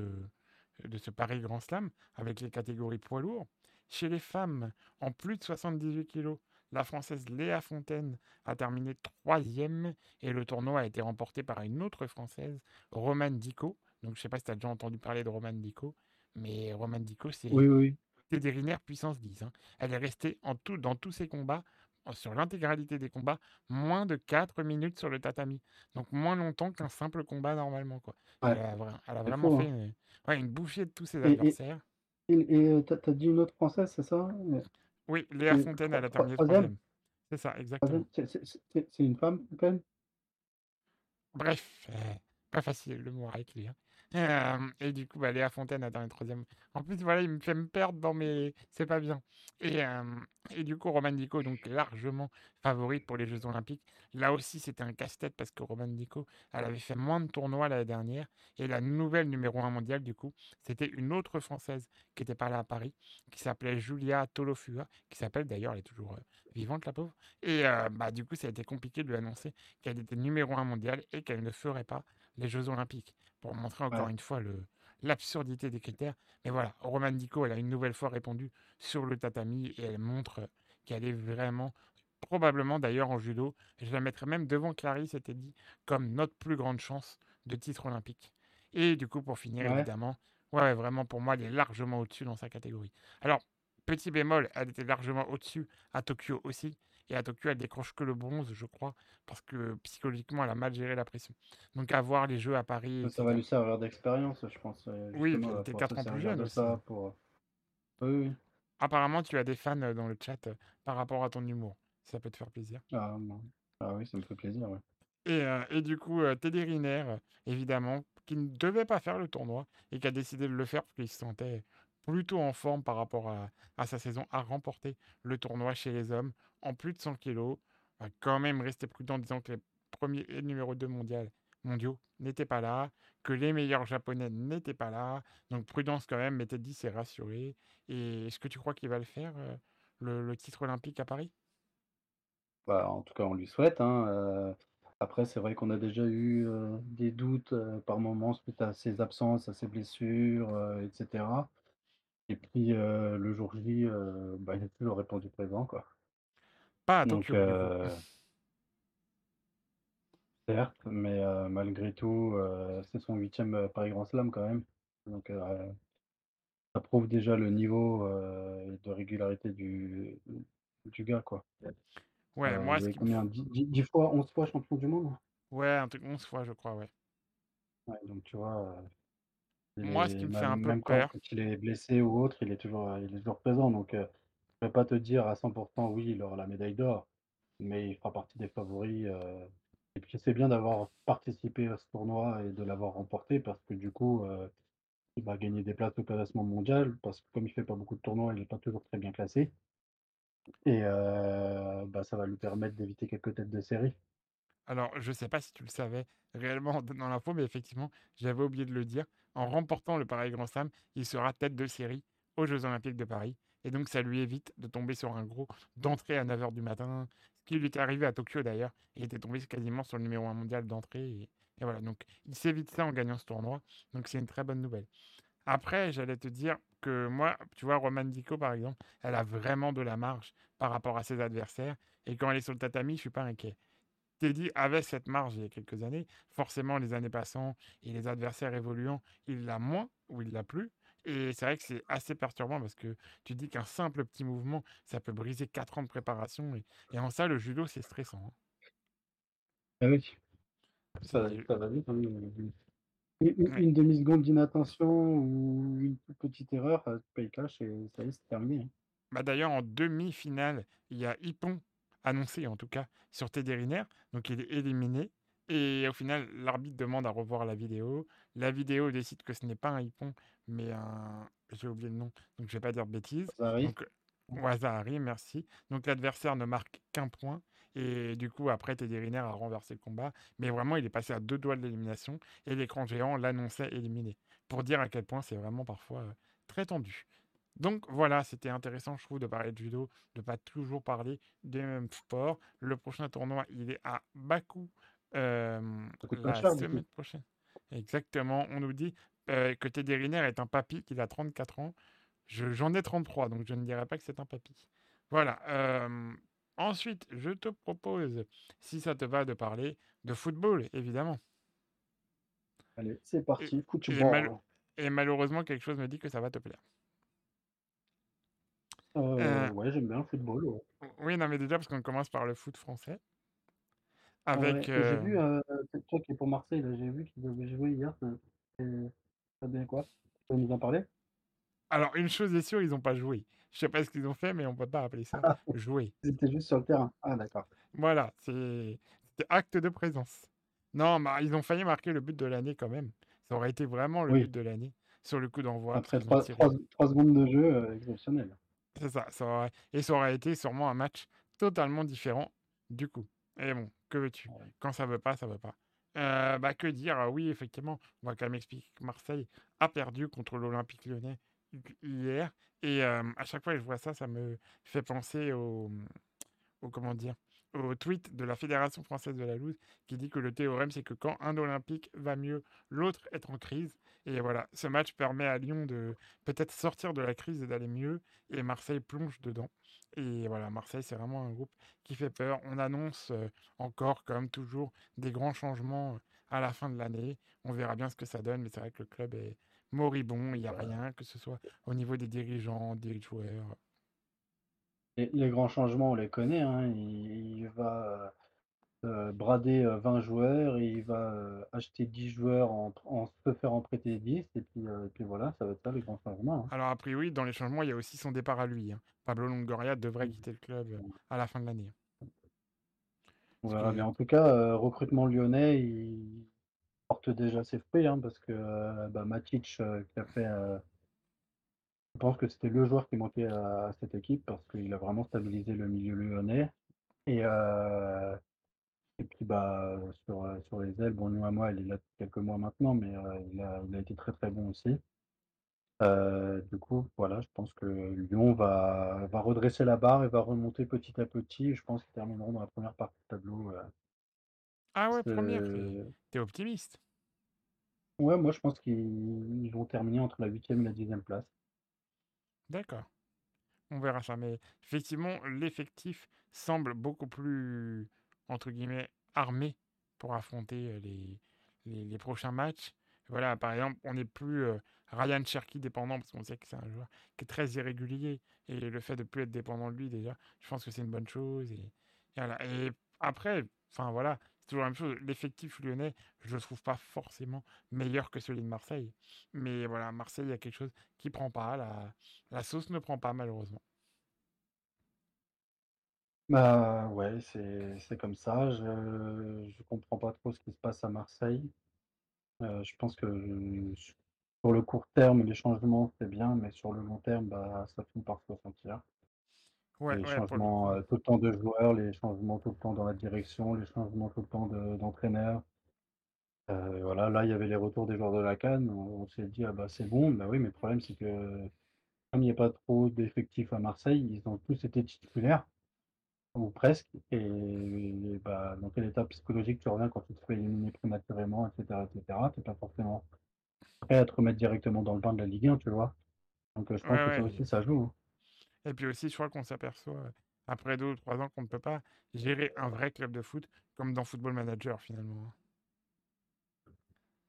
de ce Paris Grand Slam avec les catégories poids lourds. Chez les femmes, en plus de 78 kg, la Française Léa Fontaine a terminé troisième et le tournoi a été remporté par une autre Française, Romane Dico. Donc je ne sais pas si tu as déjà entendu parler de Romane Dico, mais Romane Dico, c'est oui, oui. puissance 10. Hein. Elle est restée en tout, dans tous ses combats, sur l'intégralité des combats, moins de 4 minutes sur le tatami. Donc moins longtemps qu'un simple combat normalement. Quoi. Elle, a, vraiment hein. fait une, bouchée de tous ses adversaires. Et, tu as dit une autre française, c'est ça? Oui, Léa Fontaine, elle a terminé troisième. C'est ça, exactement. C'est une femme, même? Bref, euh, pas facile le mot avec lui. Et du coup, bah, Léa Fontaine a terminé troisième. En plus, voilà, il me fait me perdre dans mes. C'est pas bien. Et, et du coup, Roman Dico, donc largement favorite pour les Jeux Olympiques. Là aussi, c'était un casse-tête parce que Roman Dico, elle avait fait moins de tournois l'année dernière. Et la nouvelle numéro 1 mondiale, du coup, c'était une autre Française qui était pas là à Paris, qui s'appelait Julia Tolofua, qui s'appelle d'ailleurs, elle est toujours vivante, la pauvre. Et bah, du coup, ça a été compliqué de lui annoncer qu'elle était numéro 1 mondiale et qu'elle ne ferait pas les Jeux Olympiques pour montrer encore une fois le, l'absurdité des critères. Mais voilà, Roman Dico, elle a une nouvelle fois répondu sur le tatami et elle montre qu'elle est vraiment, probablement d'ailleurs en judo, je la mettrais même devant Clarisse, c'était dit, comme notre plus grande chance de titre olympique. Et du coup, pour finir, évidemment, ouais, vraiment pour moi, elle est largement au-dessus dans sa catégorie. Alors, petit bémol, elle était largement au-dessus à Tokyo aussi. Et à Tokyo, elle décroche que le bronze, je crois, parce que psychologiquement, elle a mal géré la pression. Donc, à voir les Jeux à Paris. Ça va lui servir d'expérience, je pense. Euh, oui, était 4 ans plus jeune aussi. Ça pour... oui, Apparemment, tu as des fans euh, dans le chat euh, par rapport à ton humour. Ça peut te faire plaisir. Ah, ah oui, ça me fait plaisir, ouais. Et, et, du coup, Teddy Riner, évidemment, qui ne devait pas faire le tournoi et qui a décidé de le faire parce qu'il se sentait plutôt en forme par rapport à, sa saison, a remporté le tournoi chez les hommes en plus de 100 kilos. Va quand même rester prudent en disant que les premiers et numéro 2 mondial, mondiaux n'étaient pas là, que les meilleurs japonais n'étaient pas là. Donc prudence quand même, mais Teddy s'est rassuré. Et est-ce que tu crois qu'il va le faire, euh, le, titre olympique à Paris? Bah, En tout cas, on lui souhaite. Hein, euh, après, c'est vrai qu'on a déjà eu euh, des doutes par moments suite à ses absences, à ses blessures, etc. Et puis le jour J, bah, il a toujours répondu présent. Quoi. Pas à Tokyo, certes, mais malgré tout, c'est son huitième Paris Grand Slam quand même. Donc ça prouve déjà le niveau de régularité du, du gars, quoi. Ouais, moi, il combien? 10, fois, 11 fois champion du monde? Ouais, un truc 11 fois, je crois, ouais. Ouais, donc tu vois, Moi, ce qui me fait un peu même quand il est blessé ou autre, il est toujours, il est toujours présent. Donc je vais pas te dire à 100% oui, il aura la médaille d'or, mais il fera partie des favoris. Euh, et puis c'est bien d'avoir participé à ce tournoi et de l'avoir remporté parce que du coup, euh, il va gagner des places au classement mondial parce que comme il fait pas beaucoup de tournois, il n'est pas toujours très bien classé. Et euh, bah, ça va lui permettre d'éviter quelques têtes de série. Alors, je ne sais pas si tu le savais réellement (laughs) dans l'info, mais effectivement, j'avais oublié de le dire. En remportant le Paris Grand Slam, il sera tête de série aux Jeux Olympiques de Paris. Et donc, ça lui évite de tomber sur un gros d'entrée à 9h du matin, ce qui lui était arrivé à Tokyo d'ailleurs. Il était tombé quasiment sur le numéro 1 mondial d'entrée. Et, voilà, donc il s'évite ça en gagnant ce tournoi. Donc, c'est une très bonne nouvelle. Après, j'allais te dire que moi, tu vois, Roman Dico, par exemple, elle a vraiment de la marge par rapport à ses adversaires. Et quand elle est sur le tatami, je suis pas inquiet. Teddy avait cette marge il y a quelques années. Forcément, les années passant et les adversaires évoluant, il l'a moins ou il l'a plus. Et c'est vrai que c'est assez perturbant parce que tu dis qu'un simple petit mouvement, ça peut briser 4 ans de préparation. Et, en ça, le judo, c'est stressant. Hein. Ah oui. Ça, va vite. Hein, une, demi-seconde d'inattention ou une petite erreur, ça paye cash et ça y est, c'est terminé. Hein. Bah D'ailleurs, en demi-finale, il y a Ippon, annoncé en tout cas, sur Teddy Riner. Donc il est éliminé. Et au final, l'arbitre demande à revoir la vidéo. La vidéo décide que ce n'est pas un hippon, mais un. J'ai oublié le nom, donc je vais pas dire de bêtises. Donc, Wazahari, merci. Donc l'adversaire ne marque qu'un point. Et du coup, après, Teddy Riner a renversé le combat. Mais vraiment, il est passé à deux doigts de l'élimination. Et l'écran géant l'annonçait éliminé. Pour dire à quel point c'est vraiment parfois euh, très tendu. Donc voilà, c'était intéressant, je trouve, de parler de judo, de pas toujours parler des mêmes sports. Le prochain tournoi, il est à Bakou euh, la cher, semaine prochaine. Exactement, on nous dit euh, que Teddy Riner est un papy, qu'il a 34 ans. Je- J'en ai 33, donc je ne dirais pas que c'est un papy. Voilà. euh, ensuite, je te propose, si ça te va, de parler de football, évidemment. Allez, c'est parti, et mal- et malheureusement, quelque chose me dit que ça va te plaire. Euh, Euh, ouais, j'aime bien le football. ouais. oui, non, mais déjà, parce qu'on commence par le foot français. Ouais, Avec. et j'ai euh, vu, euh, c'est toi qui es pour Marseille, là, j'ai vu qu'ils avaient joué hier. Ça, c'est- ça quoi? Tu peux nous en parler? Alors, une chose est sûre, ils n'ont pas joué. Je sais pas ce qu'ils ont fait, mais on peut pas appeler ça (laughs) jouer. Ils étaient juste sur le terrain. Ah, d'accord. Voilà, c'est c'était acte de présence. Non, bah, ils ont failli marquer le but de l'année quand même. Ça aurait été vraiment le Oui, but de l'année sur le coup d'envoi, après qu'ils ont 3, tiré. 3, secondes de jeu, euh, exceptionnel. C'est ça, ça aurait... Et ça aurait été sûrement un match totalement différent du coup. Et bon, que veux-tu? Quand ça veut pas, ça veut pas. Euh, bah, que dire? Ah Oui, effectivement, on va quand même expliquer que Marseille a perdu contre l'Olympique lyonnais hi- hier. Et euh, à chaque fois que je vois ça, ça me fait penser au, au comment dire, au tweet de la Fédération française de la loose qui dit que le théorème, c'est que quand un Olympique va mieux, l'autre est en crise. Et voilà, ce match permet à Lyon de peut-être sortir de la crise et d'aller mieux. Et Marseille plonge dedans. Et voilà, Marseille, c'est vraiment un groupe qui fait peur. On annonce euh, encore, comme toujours, des grands changements euh, à la fin de l'année. On verra bien ce que ça donne, mais c'est vrai que le club est moribond. Il n'y a rien, que ce soit au niveau des dirigeants, des joueurs. Les, les grands changements, on les connaît. Hein. Il, il va euh, euh, brader euh, 20 joueurs, et il va euh, acheter 10 joueurs, en, en se faire en prêter 10, et puis, euh, et puis voilà, ça va être ça les grands changements. hein. Alors, a priori, dans les changements, il y a aussi son départ à lui. hein. Pablo Longoria devrait quitter le club euh, à la fin de l'année. Que bien. En tout cas, euh, recrutement lyonnais, il porte déjà ses fruits, hein, parce que euh, bah, Matic, euh, qui a fait, euh, je pense que c'était le joueur qui manquait à, à cette équipe, parce qu'il a vraiment stabilisé le milieu lyonnais. Et, euh, et puis bah sur, euh, sur les ailes, bon, nous à moi, il est là depuis quelques mois maintenant, mais euh, il a, il a été très très bon aussi. Euh, du coup, voilà, je pense que Lyon va, va redresser la barre et va remonter petit à petit. Je pense qu'ils termineront dans la première partie du tableau. Ah ouais, première, t'es optimiste. Ouais, moi je pense qu'ils ils vont terminer entre la huitième et la dixième place. D'accord. On verra ça. Mais effectivement, l'effectif semble beaucoup plus, entre guillemets, armé pour affronter les, les, prochains matchs. Voilà, par exemple, on n'est plus Ryan Cherky dépendant, parce qu'on sait que c'est un joueur qui est très irrégulier. Et le fait de ne plus être dépendant de lui, déjà, je pense que c'est une bonne chose. Et, et après, enfin voilà, toujours la même chose. L'effectif lyonnais, je ne le trouve pas forcément meilleur que celui de Marseille. Mais voilà, Marseille, il y a quelque chose qui prend pas. La, sauce ne prend pas, malheureusement. Bah ouais, c'est comme ça. Je je comprends pas trop ce qui se passe à Marseille. Euh, je pense que sur le court terme, les changements, c'est bien, mais sur le long terme, bah, ça finit par se ressentir. Ouais, Les ouais, pour le changements euh, tout le temps de joueurs, les changements tout le temps dans la direction, les changements tout le temps de- d'entraîneur. Euh, voilà, là, il y avait les retours des joueurs de la CAN. On, on s'est dit, ah bah c'est bon. Bah oui, mais le problème, c'est que comme il n'y a pas trop d'effectifs à Marseille, ils ont tous été titulaires, ou presque. Et, bah, dans quel état psychologique tu reviens quand tu te fais éliminer prématurément, etc., etc. Tu pas forcément prêt à te remettre directement dans le bain de la Ligue 1, tu vois. Donc euh, je pense Ouais, que ça aussi, ça joue. hein. Et puis aussi, je crois qu'on s'aperçoit, euh, après deux ou trois ans, qu'on ne peut pas gérer un vrai club de foot comme dans Football Manager, finalement. hein.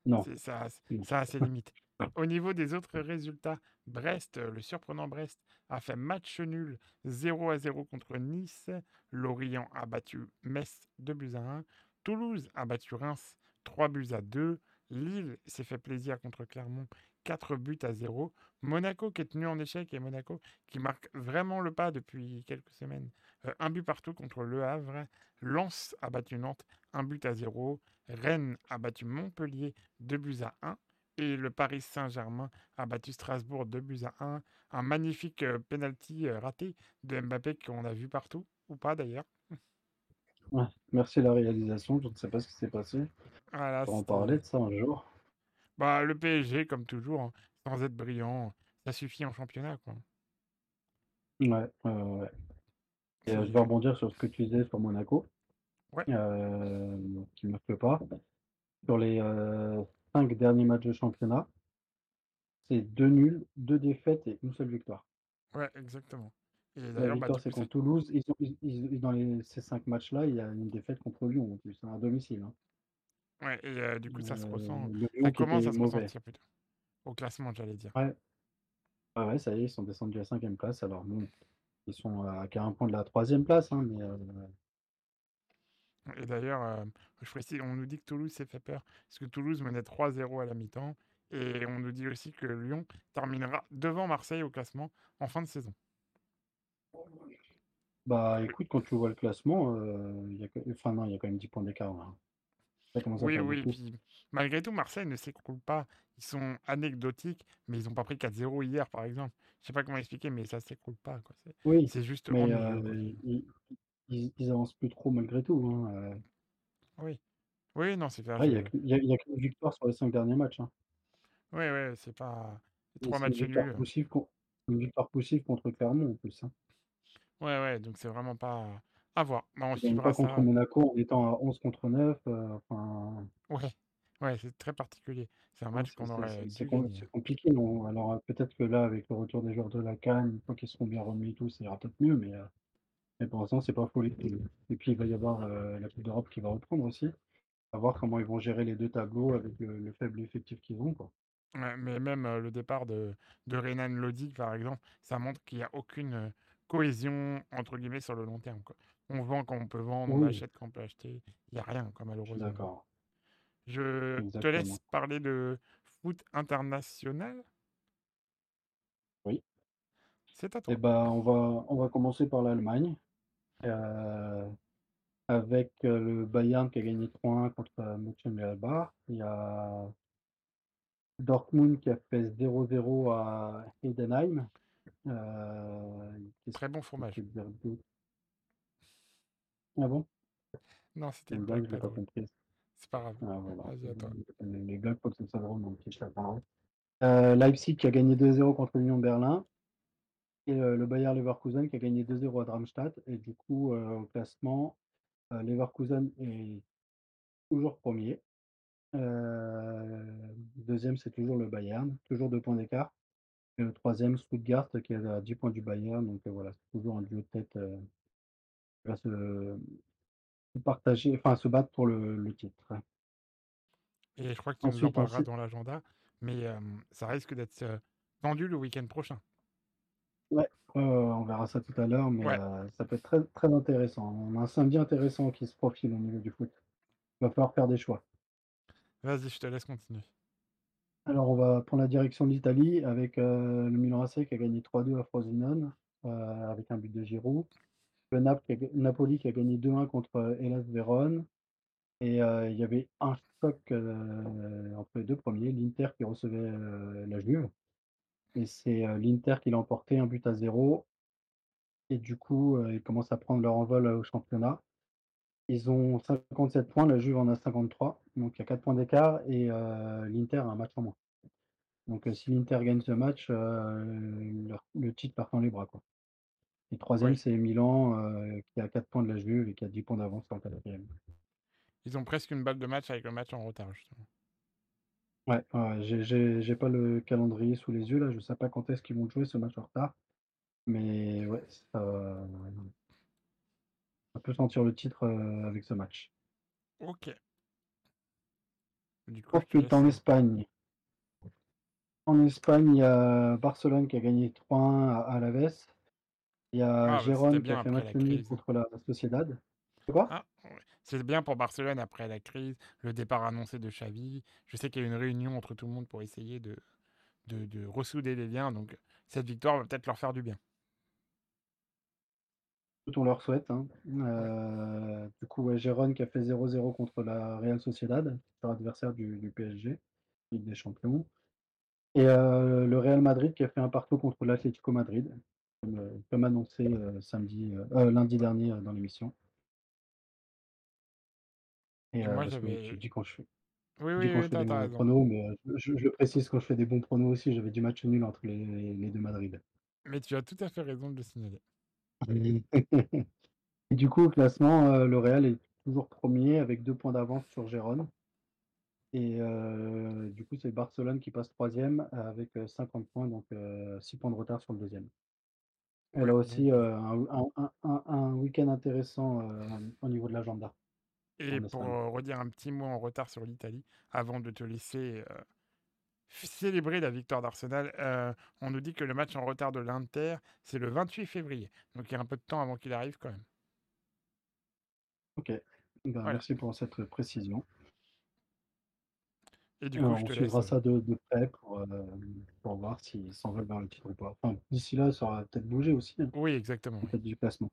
Non, C'est- Ça, ça a ses limites. Au niveau des autres résultats, Brest, euh, le surprenant Brest, a fait match nul 0 à 0 contre Nice. Lorient a battu Metz 2 buts à 1. Toulouse a battu Reims 3 buts à 2. Lille s'est fait plaisir contre Clermont 4 buts à 0. Monaco qui est tenu en échec et Monaco qui marque vraiment le pas depuis quelques semaines. Euh, un but partout contre Le Havre. Lens a battu Nantes 1 but à 0. Rennes a battu Montpellier 2 buts à 1. Et le Paris Saint-Germain a battu Strasbourg 2 buts à 1. Un magnifique euh, penalty euh, raté de Mbappé qu'on a vu partout, ou pas d'ailleurs. Ouais, merci la réalisation, je ne sais pas ce qui s'est passé. Voilà, On va en parler de ça un jour. Bah, le PSG, comme toujours, hein, sans être brillant, ça suffit en championnat, quoi. Ouais, ouais. Et heu, je vais rebondir sur ce que tu disais sur Monaco, Ouais, hem, qui me plaît pas. Sur les, heu, 5 derniers matchs de championnat, c'est 2 nuls, 2 défaites et une seule victoire. ouais, exactement. Et La bah, victoire, c'est contre Toulouse. Ils ont ils ils dans les ces 5 matchs-là, il y a une défaite contre Lyon en plus, hein, à domicile, hein. Ouais, et euh, du coup, ça se ressent. le Ça commence à se mauvais. ressentir plutôt. Au classement, j'allais dire. Ouais, ouais, ouais, ça y est, ils sont descendus à 5e place. Alors bon, ils sont à qu'à 1 point de la 3e place, hein, mais heu, Et d'ailleurs, euh, je précise, on nous dit que Toulouse s'est fait peur. Parce que Toulouse menait 3-0 à la mi-temps. Et on nous dit aussi que Lyon terminera devant Marseille au classement en fin de saison. bah, écoute, quand tu vois le classement, il y a que enfin non, il y a quand même 10 points d'écart, hein. Ça commence à Oui, faire oui, beaucoup. puis malgré tout, Marseille ne s'écroule pas. Ils sont anecdotiques, mais ils n'ont pas pris 4-0 hier, par exemple. Je sais pas comment expliquer, mais ça s'écroule pas. quoi. C'est Oui, c'est juste mais heu, ils ils ils avancent plus trop malgré tout, hein, heu. Oui, oui, non, c'est clair. Ouais, il y a a a qu'une victoire sur les 5 derniers matchs, hein. Oui, ouais, c'est pas. Trois matchs victoire nuls. une victoire poussive contre Clermont en plus, hein. Ouais, ouais, donc c'est vraiment pas. À voir. Bah, on Ils gagnent pas contre. Monaco en étant à 11 contre 9, heu, enfin, Ouais, ouais, c'est très particulier. C'est un hein, match qu'on aurait c'est c'est compliqué, non? Alors, heu, peut-être que là, avec le retour des joueurs de la CAN, une fois qu'ils seront bien remis et tout, ça ira peut-être mieux, mais heu, mais pour l'instant, c'est pas folie. Et puis, il va y avoir, la coupe d'Europe qui va reprendre aussi. À voir comment ils vont gérer les 2 tableaux avec le le faible effectif qu'ils ont, quoi. Ouais, mais même euh, le départ de, de Renan Lodi, par exemple, ça montre qu'il n'y a aucune euh, cohésion, entre guillemets, sur le long terme. Quoi. On vend quand on peut vendre, on achète quand on peut acheter. Il n'y a rien, quoi, malheureusement. d'accord, Je te laisse parler de foot international? Oui. C'est à toi. ben, on va on va commencer par l'Allemagne, heu, avec, heu, le Bayern qui a gagné 3-1 contre, heu, Mönchengladbach. Il y a Dortmund qui a fait 0-0 à Heidenheim. Qu'est-ce Très bon fromage. dire? Ah bon? Non, c'était une une blague, blague je l'ai pas pas drôle. comprise. C'est pas grave. Ah voilà, Vas-y, à toi. les blagues, faut que ce soit drôle, donc je la prendrai. Heu, Leipzig qui a gagné 2-0 contre l'Union Berlin et heu, le Bayer Leverkusen qui a gagné 2-0 à Darmstadt et du coup, heu, au classement, Leverkusen est toujours 1er. Heu, 2 c'est toujours le Bayern, toujours 2 points d'écart et le 3e Stuttgart qui est à 10 points du Bayern donc voilà, c'est toujours un duo de tête, va se se partager enfin se battre pour le le titre. Et je crois que tu nous en parleras dans l'agenda, mais euh, ça risque d'être euh, vendu le week-end prochain. ouais, on verra ça tout à l'heure mais Ouais, ça peut être très très intéressant. On a un samedi intéressant qui se profile au niveau du foot. Il va falloir faire des choix. vas-y, je te laisse continuer. Alors on va prendre la direction de l'Italie avec, le Milan AC qui a gagné 3-2 à Frosinone, avec un but de Giroud. Napoli qui a gagné 2-1 contre, heu, Hellas Vérone et heu, il y avait un choc, heu, entre les 2 premiers, l'Inter qui recevait, la Juve et c'est, l'Inter qui l'a emporté 1 but à 0 et du coup, ils commencent à prendre leur envol, au championnat. Ils ont 57 points, la Juve en a 53, donc il y a 4 points d'écart et l'Inter a un match en moins. Donc si l'Inter gagne ce match, le titre part dans les bras. Et troisième, c'est Milan, heu, qui a 4 points de la Juve et qui a 10 points d'avance le quatrième. ils ont presque une balle de match avec le match en retard, justement. Ouais, j'ai j'ai j'ai pas le calendrier sous les yeux là, je sais pas quand est-ce qu'ils vont jouer ce match en retard, mais ouais, ça ça peut sentir le titre, heu, avec ce match. Ok, du coup, je Ensuite, en laisse. euh, Espagne en Espagne, il y a Barcelone qui a gagné 3-1 à Alavés. Il y a Ah, bah, Gérone qui a fait match la contre la Sociedad. Quoi? Ah. C'est bien pour Barcelone après la crise, le départ annoncé de Xavi. Je sais qu'il y a eu une réunion entre tout le monde pour essayer de, de, de ressouder les liens, donc cette victoire va peut-être leur faire du bien. Écoute, on leur souhaite, hein. Heu, du coup, ouais, Gérone qui a fait 0-0 contre la Real Sociedad, adversaire du du PSG, Ligue des champions et heu, le Real Madrid qui a fait un partout contre l'Atlético Madrid, comme, heu, comme annoncé, samedi, heu heu, lundi dernier, dans l'émission. Et moi, tu j'avais dis quand je fais oui, oui, je raison. pronos, mais je je le précise quand je fais des bons pronos aussi, j'avais dit match nul entre les les 2 Madrid. Mais tu as tout à fait raison de le signaler. (laughs) Et du coup, au classement, le Real est toujours 1er avec 2 points d'avance sur Gérone et du coup, c'est Barcelone qui passe 3e avec, heu, 50 points, donc heu, 6 points de retard sur le 2e. Elle a aussi, heu, un un un un un week-end intéressant, au niveau de l'agenda et en pour, Espagne. heu, redire un petit mot en retard sur l'Italie, avant de te laisser, heu, f célébrer la victoire d'Arsenal, heu, on nous dit que le match en retard de l'Inter, c'est le 28 février. Donc il y a un peu de temps avant qu'il arrive quand même. OK. Ben, Voilà merci pour cette précision. Et du coup, je on te suivra ça de de près pour, pour voir s'ils s'envolent vers le titre ou pas. Enfin, d'ici là, ça aura peut-être bougé aussi, hein, oui, exactement, oui tête du classement.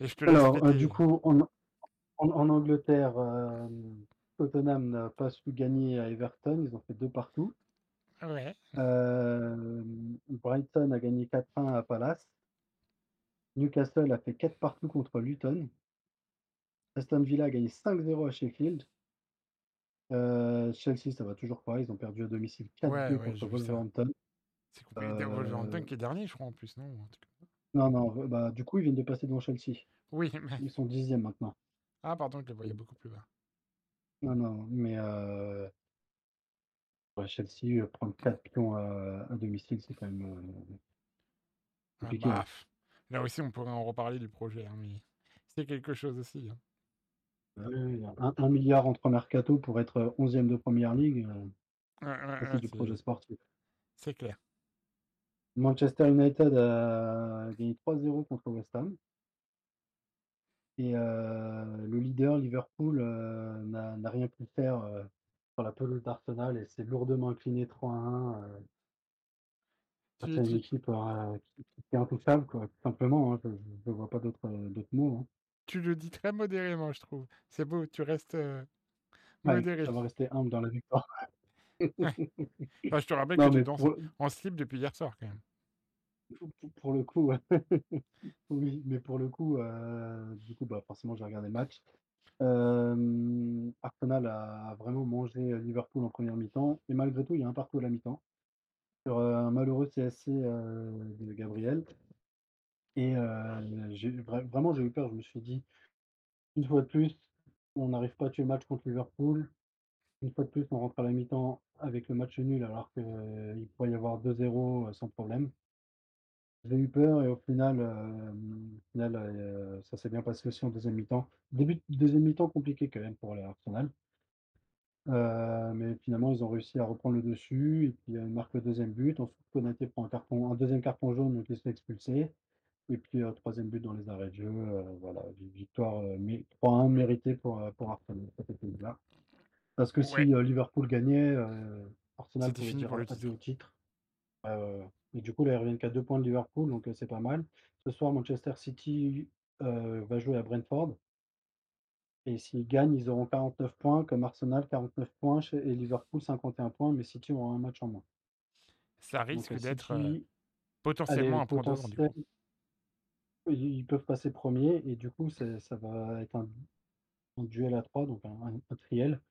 et je te laisse Alors, heu, du coup, en en en Angleterre, hem, Tottenham n'a pas su gagner à Everton, ils ont fait 2 partout. ouais, Brighton a gagné 4-1 à Palace. Newcastle a fait 4 partout contre Luton. Aston Villa a gagné 5-0 à Sheffield. Heu, Chelsea, ça va toujours pas, ils ont perdu à domicile ouais, 4-2 ouais, contre. Wolverhampton. C'est compliqué. Wolverhampton Heu, qui est dernier, je crois, en plus, non? Non, non, bah, du coup, ils viennent de passer devant Chelsea. Oui, (laughs) mais Ils sont 10e maintenant. ah pardon, je les voyais beaucoup plus bas. Non, non, mais ouais, Chelsea, heu, prendre 4 pions à à domicile, c'est quand même, heu, Ah compliqué, bah, hein. là aussi, on pourrait en reparler du projet, hein, mais c'est quelque chose aussi, hein. Bah, oui, un 1 000 entre mercato pour être, 11e de première ligue, Ouais, ouais, c'est ouais, du projet c'est sportif. c'est clair. Manchester United a gagné 3-0 contre West Ham et heu, le leader Liverpool, heu, n'a rien pu faire, sur la pelouse d'Arsenal et s'est lourdement incliné 3-1, heu, face Tu à une équipe, qui est intouchable, quoi, tout simplement, hein. Je je vois pas d'autres mots, hein. Tu le dis très modérément, je trouve. C'est beau, tu restes, Ouais, modéré. ça va rester humble dans la victoire. Ouais. (laughs) Enfin, je te rappelle que tu danses pour en slip depuis hier soir, quand même. pour pour le coup. (laughs) Oui, mais pour le coup, heu, du coup, bah, forcément, j'ai regardé le match. Hem, Arsenal a vraiment mangé, Liverpool en première mi-temps et malgré tout, il y a un partout à la mi-temps sur, un malheureux CSC, de Gabriel et vraiment, j'ai eu peur. Je me suis dit: «Une fois de plus, on n'arrive pas à tuer le match contre Liverpool. Une fois de plus, on rentre à la mi-temps avec le match nul alors qu'il pourrait y avoir 2-0, heu, sans problème». J'ai eu peur et au final, ça s'est bien passé aussi en deuxième mi-temps. Début de deuxième mi-temps compliqué quand même pour l'Arsenal, heu, mais finalement ils ont réussi à reprendre le dessus et puis, ils marquent le deuxième but. Ensuite Konaté prend un carton un deuxième carton jaune, donc il se fait expulser et puis, heu, 3 but dans les arrêts de jeu, heu, voilà, vi victoire, heu, mé 3-1 méritée pour, pour Arsenal, ça fait plaisir. Parce que si, Liverpool gagnait, Arsenal c'était fini pour le titre. au titre. Et du coup, là, ils reviennent qu'à 2 points de Liverpool, donc c'est pas mal. Ce soir, Manchester City, va jouer à Brentford et s'ils gagnent, ils auront 49 points comme Arsenal, 49 points chez et Liverpool 51 points, mais City aura un match en moins. Ça Donc risque d'être, allez, potentiellement un point du potentiel coup. Ils peuvent passer 1 et du coup, ça va être un un duel à 3, donc un un un triel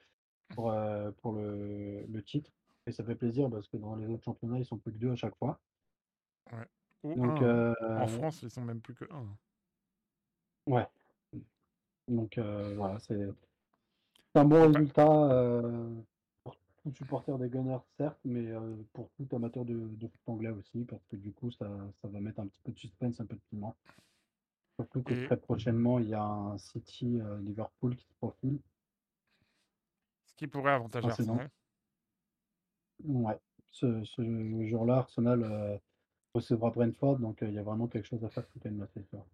pour, pour le le titre et ça fait plaisir parce que dans les autres championnats, ils sont plus que 2 à chaque fois. Ouais. Ou Donc 1, hein. heu, En France, ils sont même plus que 1. hein. ouais, donc heu, voilà, c'est un bon résultat, pour tout supporter des Gunners, certes, mais pour tout amateur de de foot anglais aussi, parce que du coup, ça ça va mettre un petit peu de suspense, un peu de piment. Surtout que et très prochainement, il y a un City, heu, Liverpool qui se profile. ce qui pourrait avantager c'est Arsenal. ouais, ce ce jour-là, Arsenal, heu, recevra Brentford, donc heu, il y a vraiment quelque chose à faire ce week-end-là, c'est sûr.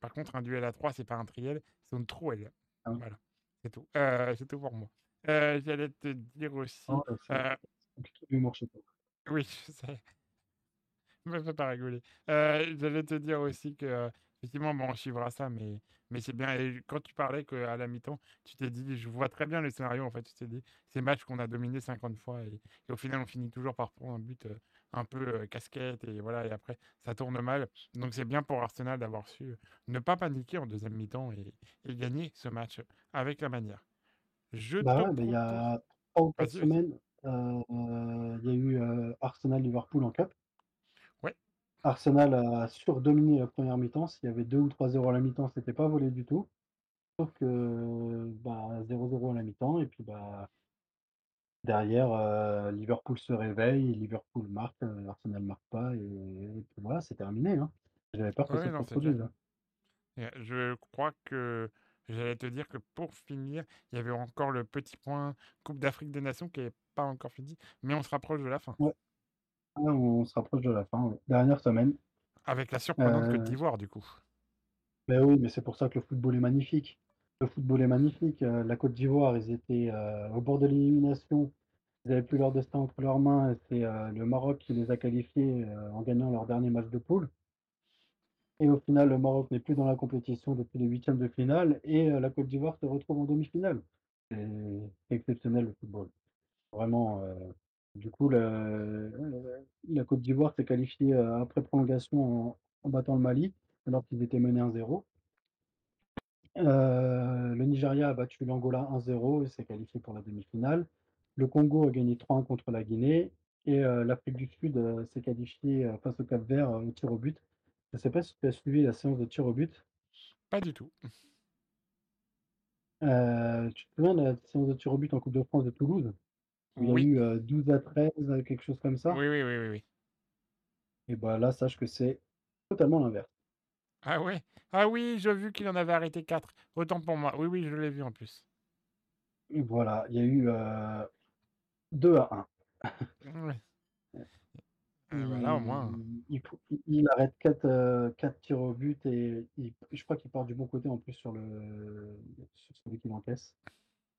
Par contre, un duel à 3, c'est pas un triel, c'est une trouelle. Hein? Voilà, c'est tout. C'est tout pour moi. J'allais te dire aussi, heu, c'est heu c'est compliqué l'humour chez toi. oui, je sais. (laughs) Me fais pas rigoler. J'allais te dire aussi que, effectivement, bon, on suivra ça, mais mais c'est bien et quand tu parlais qu'à la mi-temps, tu t'es dit: «Je vois très bien le scénario», en fait, tu t'es dit: «Ces matchs qu'on a dominés 50 fois et et au final, on finit toujours par prendre un but, heu, un peu casquette et voilà, et après ça tourne mal. Donc c'est bien pour Arsenal d'avoir su ne pas paniquer en deuxième mi-temps et, et gagner ce match avec la manière. Je te Bah ouais, il y a 3 ou 4 Vas-y, vas-y. semaines, heu, il y a eu, Arsenal-Liverpool en cup. Arsenal a surdominé la première mi-temps. S'il y avait 2 ou 3-0 à la mi-temps, c'était pas volé du tout. Sauf que, bah, 0-0 à la mi-temps et puis, bah derrière, heu, Liverpool se réveille, Liverpool marque, heu, Arsenal marque pas et et puis voilà, c'est terminé, hein. J'avais peur que ça se je crois que j'allais te dire que pour finir, il y avait encore le petit point Coupe d'Afrique des Nations qui est pas encore fini, mais on se rapproche de la fin. Ouais. Ah, on se rapproche de la fin. Dernière semaine. Avec la surprenante Côte Heu d'Ivoire, du coup. Beh oui, mais c'est pour ça que le football est magnifique. Le football est magnifique, heu, la Côte d'Ivoire, ils étaient, heu, au bord de l'élimination. Ils avaient plus leur destin entre leurs mains et c'est, heu, le Maroc qui les a qualifiés, en gagnant leur dernier match de poule. Et au final, le Maroc n'est plus dans la compétition depuis les huitièmes de finale et la Côte d'Ivoire se retrouve en demi-finale. C'est exceptionnel le football. Vraiment, du coup le, heu, la Côte d'Ivoire s'est qualifiée, heu, après prolongation en en battant le Mali, alors qu'ils étaient menés 1-0. Heu, le Nigeria a battu l'Angola 1-0 et s'est qualifié pour la demi-finale. Le Congo a gagné 3-1 contre la Guinée et heu, l'Afrique du Sud, heu, s'est qualifiée, heu, face au Cap-Vert, heu, au tir au but. Je sais pas si tu as suivi la séance de tir au but? Pas du tout. Heu, tu te souviens de la séance de tir au but en coupe de France de Toulouse? Il y a Oui. eu, heu, 12-13, quelque chose comme ça? Oui, oui, oui, oui, oui. Et bah, là, sache que c'est totalement l'inverse. Ah ouais? Ah oui, j'ai vu qu'il en avait arrêté 4. Autant pour moi. Oui, oui, je l'ai vu en plus. Voilà, il y a eu, heu, 2-1. Ouais. Ouais. Et voilà, au moins. Il il faut il il arrête 4, heu, 4 tirs au but et il je crois qu'il part du bon côté en plus sur le sur celui qu'il encaisse.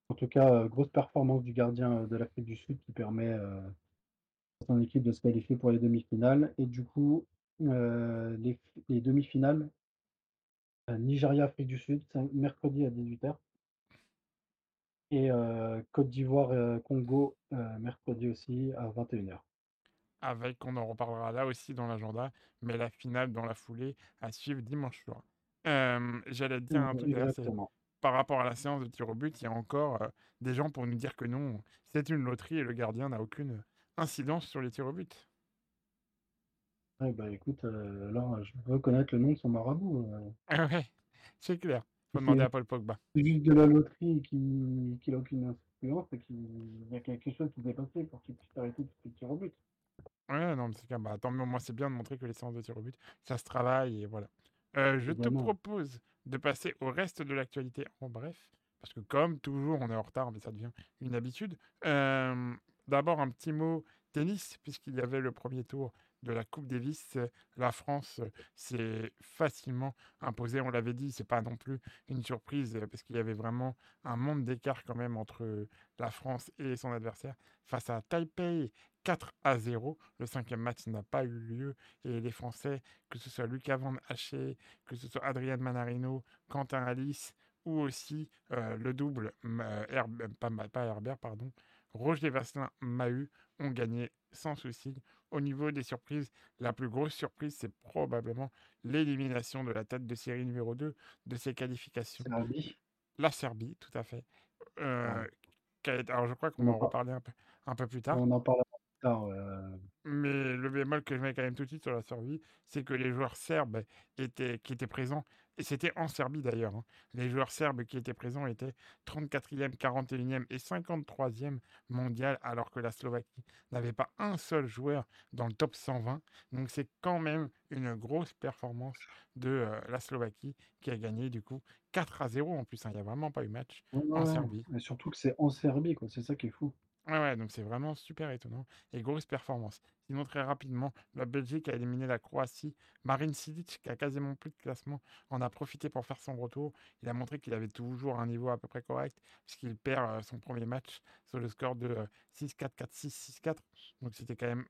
En tout cas, heu, grosse performance du gardien, heu, de l'Afrique du Sud qui permet, à son équipe de se qualifier pour les demi-finales et du coup, les demi-finales Nigeria-Afrique du Sud, mercredi à 18:00. Et Côte d'Ivoire, heu, Congo, heu, mercredi aussi à 21:00. Avec, on en reparlera là aussi dans l'agenda, mais la finale dans la foulée à suivre dimanche soir. J'allais dire un truc exactement. Par rapport à la séance de tir au but, il y a encore, heu, des gens pour nous dire que non, c'est une loterie et le gardien n'a aucune incidence sur les tirs au but. Ouais, bah, écoute, heu, là, je veux connaître le nom de son marabout, heu. Ah ouais, c'est clair. Faut demander c'est à Paul Pogba. juste de la loterie et qui qu'il a aucune influence, c'est qu'il y a quelque chose qui s'est passé pour qu'il puisse arrêter tous ces tirs au but. Ouais, non, mais c'est. Bah, tant mieux, au moins, c'est bien de montrer que les séances de tir au but, ça se travaille et voilà. Je te propose de passer au reste de l'actualité en bref, parce que comme toujours, on est en retard, mais ça devient une habitude. Hem, d'abord un petit mot tennis, puisqu'il y avait le 1er tour de la Coupe Davis. La France s'est facilement imposée. On l'avait dit, c'est pas non plus une surprise, parce qu'il y avait vraiment un monde d'écart quand même entre la France et son adversaire face à Taipei 4-0. Le 5e match n'a pas eu lieu et les Français, que ce soit Lucas Van Haché, que ce soit Adrian Manarino, Quentin Alice ou aussi, heu, le double, m Herb pas Herbert, pardon, Roger Vasselin, Mahut, ont gagné sans souci. Au niveau des surprises, la plus grosse surprise, c'est probablement l'élimination de la tête de série numéro 2 de ces qualifications. Serbie. La Serbie, tout à fait. Ouais. Alors je crois qu'on On va en en par reparler un peu un peu plus tard. on en plus tard, heu. Mais le bémol que je mets quand même tout de suite sur la Serbie, c'est que les joueurs serbes étaient qui étaient présents et c'était en Serbie d'ailleurs, hein. Les joueurs serbes qui étaient présents étaient 34e, 41e et 53e mondial, alors que la Slovaquie n'avait pas un seul joueur dans le top 120. Donc c'est quand même une grosse performance de, heu, la Slovaquie qui a gagné du coup 4-0 en plus, hein. Il y a vraiment pas eu match en Serbie. et surtout que c'est en Serbie, quoi, c'est ça qui est fou. Ouais, ouais, donc c'est vraiment super étonnant et grosse performance. Sinon, très rapidement, la Belgique a éliminé la Croatie. Marin Cilic, qui a quasiment plus de classement, en a profité pour faire son retour. Il a montré qu'il avait toujours un niveau à peu près correct, puisqu'il perd, son 1er match sur le score de, heu, 6-4, 4-6, 6-4. Donc c'était quand même,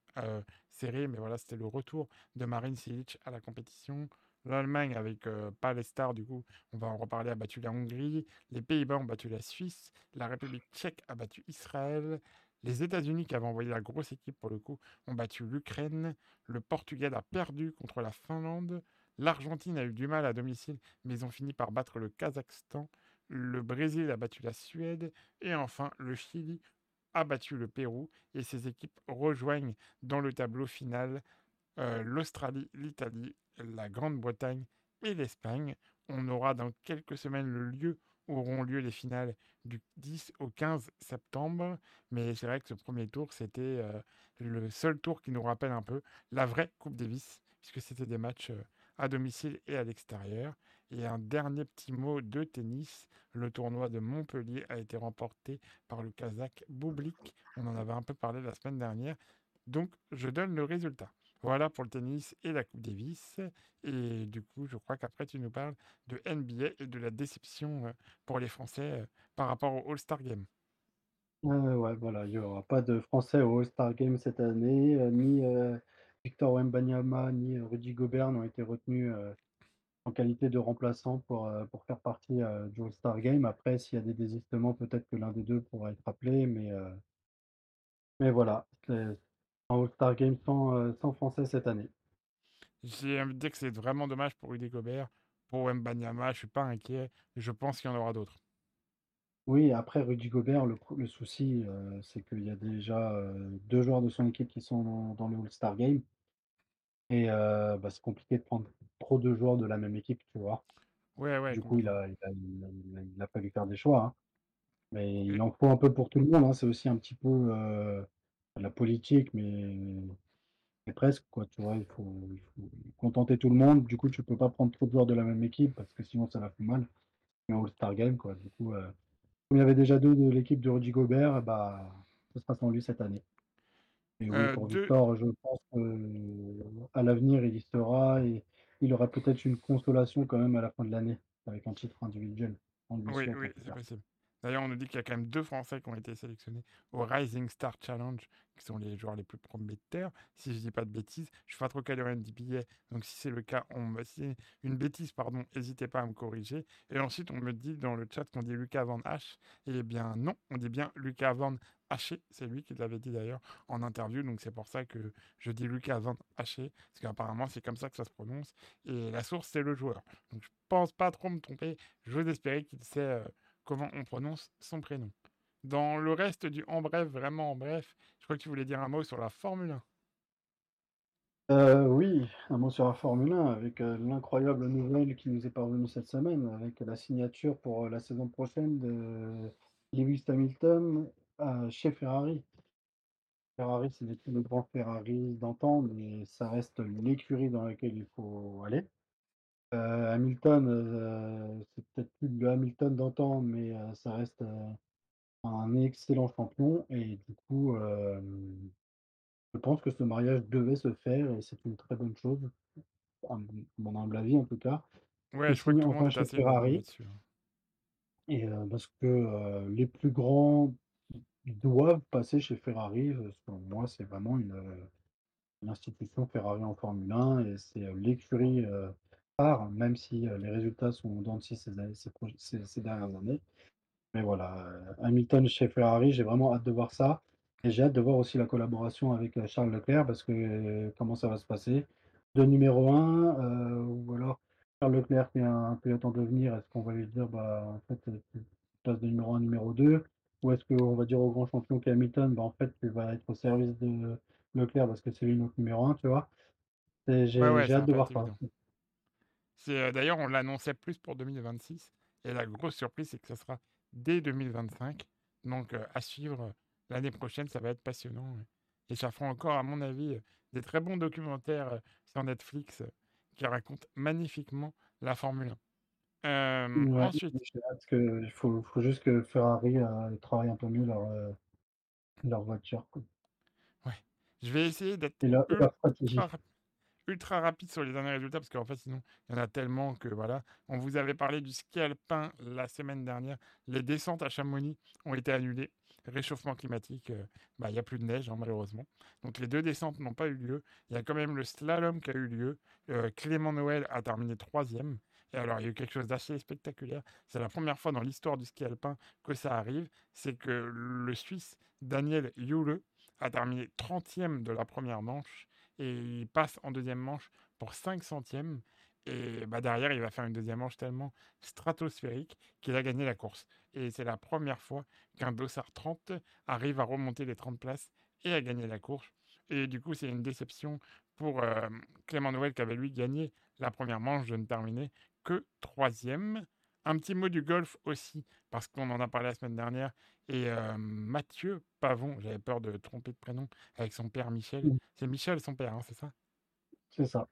serré, mais voilà, c'était le retour de Marin Cilic à la compétition. L'Allemagne avec, heu, pas les stars du coup, on va en reparler, a battu la Hongrie. Les Pays-Bas ont battu la Suisse. La République tchèque a battu Israël. Les États-Unis, qui avaient envoyé la grosse équipe pour le coup, ont battu l'Ukraine. Le Portugal a perdu contre la Finlande. L'Argentine a eu du mal à domicile, mais ils ont fini par battre le Kazakhstan. Le Brésil a battu la Suède. Et enfin, le Chili a battu le Pérou. Et ces équipes rejoignent dans le tableau final euh, l'Australie, l'Italie, la Grande-Bretagne et l'Espagne. On aura dans quelques semaines le lieu où auront lieu les finales du 10 au 15 septembre. Mais c'est vrai que ce premier tour, c'était euh, le seul tour qui nous rappelle un peu la vraie Coupe Davis, puisque c'était des matchs euh, à domicile et à l'extérieur. Et un dernier petit mot de tennis. Le tournoi de Montpellier a été remporté par le Kazakh Bublik. On en avait un peu parlé la semaine dernière. Donc, je donne le résultat. Voilà pour le tennis et la Coupe Davis. Et du coup, je crois qu'après, tu nous parles de NBA et de la déception euh, pour les Français euh, par rapport au All-Star Game. Euh, ouais, voilà, il n'y aura pas de Français au All-Star Game cette année. ni Victor Wembanyama, ni Rudy Gobert n'ont été retenus en qualité de remplaçant pour, pour faire partie du All-Star Game. Après, s'il y a des désistements, peut-être que l'un des deux pourra être appelé, mais, mais voilà, All-Star Game sans, sans Français cette année. J'ai envie de dire que c'est vraiment dommage pour Rudy Gobert. Pour Mbanyama, je ne suis pas inquiet. Je pense qu'il y en aura d'autres. Oui, après Rudy Gobert, le, le souci, c'est qu'il y a déjà deux joueurs de son équipe qui sont dans, dans le All-Star Game. Et bah, c'est compliqué de prendre trop de joueurs de la même équipe, tu vois. Ouais, ouais, Du coup, il a, il a, il a, il a- il a fallu faire des choix. hein. Mais il en faut un peu pour tout le monde. hein. C'est aussi un petit peu euh, la politique, mais, mais presque, quoi. Tu vois, il faut, il faut contenter tout le monde. Du coup, tu peux pas prendre trop de joueurs de la même équipe parce que sinon, ça va faire mal. C'est un All-Star Game, quoi. Du coup, euh, comme il y avait déjà deux de l'équipe de Rudy Gobert, bah, ce sera sans lui cette année. Et oui, euh, pour deux, Victor, je pense qu'à l'avenir, il y sera et il aura peut-être une consolation quand même à la fin de l'année avec un titre individuel. Oui, oui, c'est possible. D'ailleurs, on nous dit qu'il y a quand même deux Français qui ont été sélectionnés au Rising Star Challenge, qui sont les joueurs les plus prometteurs. Si je dis pas de bêtises, je suis pas trop calé en NBA, donc si c'est le cas, on me... si une bêtise, pardon, n'hésitez pas à me corriger. Et ensuite, on me dit dans le chat qu'on dit Lucas Van H. Eh bien, non, on dit bien Lucas Van Haché. C'est lui qui l'avait dit d'ailleurs en interview, donc c'est pour ça que je dis Lucas Van Haché, parce qu'apparemment, c'est comme ça que ça se prononce. Et la source, c'est le joueur. Donc, je pense pas trop me tromper. J'ose espérer qu'il sait. euh, comment on prononce son prénom. Dans le reste du en bref, vraiment en bref, je crois que tu voulais dire un mot sur la Formule 1. Euh, oui, un mot sur la Formule 1 avec euh, l'incroyable nouvelle qui nous est parvenue cette semaine avec la signature pour euh, la saison prochaine de Lewis Hamilton chez Ferrari. Ferrari, c'est le grand Ferrari d'antan, mais ça reste l'écurie dans laquelle il faut aller. Euh, Hamilton, euh, c'est peut-être plus le Hamilton d'antan, mais euh, ça reste un excellent champion et du coup, je pense que ce mariage devait se faire et c'est une très bonne chose, à mon humble avis en tout cas. Ouais, je crois que tout enfin chez Ferrari hein. et parce que, les plus grands doivent passer chez Ferrari, selon moi, c'est vraiment une, institution Ferrari en Formule 1 et c'est, l'écurie, phare, même si, les résultats sont en dents de scie ces années ces proj ces ces dernières années. Mais voilà, Hamilton chez Ferrari, j'ai vraiment hâte de voir ça et j'ai hâte de voir aussi la collaboration avec, Charles Leclerc parce que, comment ça va se passer? De numéro 1, heu, ou alors Charles Leclerc qui est un pilote en devenir, est-ce qu'on va lui dire: «Bah, en fait, tu passes de numéro 1 à numéro 2?» ou est-ce qu'on va dire au grand champion qui est Hamilton: «Bah, en fait, tu vas être au service de Leclerc parce que c'est lui notre numéro 1», tu vois? Et j'ai ouais, j'ai ça hâte va de pas voir être ça. évident. C'est euh, d'ailleurs, on l'annonçait plus pour 2026. Et la grosse surprise, c'est que ça sera dès 2025. Donc, euh, à suivre euh, l'année prochaine, ça va être passionnant. Et ça fera encore, à mon avis, euh, des très bons documentaires euh, sur Netflix euh, qui racontent magnifiquement la Formule 1. Euh, Ouais, ensuite, hâte que il faut faut juste que Ferrari, heu, travaille un peu mieux leur, leur voiture, quoi ouais, je vais essayer d'être et leur ultra rapide. sur les derniers résultats parce qu'en fait sinon il y en a tellement que voilà. On vous avait parlé du ski alpin la semaine dernière. Les descentes à Chamonix ont été annulées. Réchauffement climatique, euh, bah, il n'y a plus de neige hein, malheureusement. Donc les deux descentes n'ont pas eu lieu. Il y a quand même le slalom qui a eu lieu. Euh, Clément Noël a terminé troisième. Et alors, il y a eu quelque chose d'assez spectaculaire. C'est la première fois dans l'histoire du ski alpin que ça arrive. C'est que le Suisse Daniel Jule a terminé 30e de la première manche et il passe en deuxième manche pour 5 centièmes. Et bah, derrière, il va faire une deuxième manche tellement stratosphérique qu'il a gagné la course. Et c'est la première fois qu'un Dossard 30 arrive à remonter les 30 places et à gagner la course. Et du coup, c'est une déception pour euh, Clément Noël qui avait lui gagné la première manche de ne terminer que troisième. Un petit mot du golf aussi, parce qu'on en a parlé la semaine dernière. Et euh, Mathieu Pavon, j'avais peur de tromper de prénom, avec son père Michel. C'est Michel son père, hein, c'est ça? C'est ça.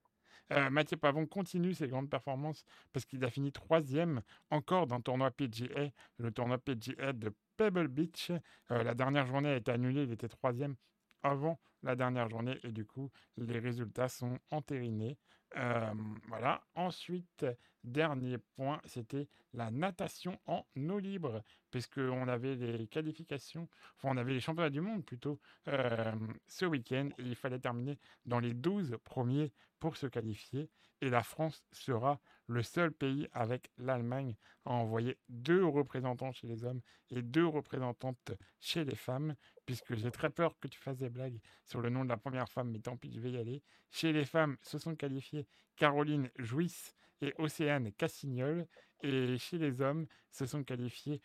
Euh, Mathieu Pavon continue ses grandes performances parce qu'il a fini troisième encore d'un tournoi PGA, le tournoi PGA de Pebble Beach. Euh, la dernière journée a été annulée, il était troisième avant la dernière journée et du coup les résultats sont entérinés. Euh, voilà. Ensuite, dernier point, c'était la natation en eau libre, puisqu'on avait les qualifications, enfin on avait les championnats du monde plutôt euh, ce week-end il fallait terminer dans les 12 premiers pour se qualifier. Et la France sera le seul pays avec l'Allemagne à envoyer deux représentants chez les hommes et deux représentantes chez les femmes, puisque j'ai très peur que tu fasses des blagues sur le nom de la première femme, mais tant pis, je vais y aller. Chez les femmes, se sont qualifiées Caroline Jouisse et Océane Cassignol. Et chez les hommes, se sont qualifiés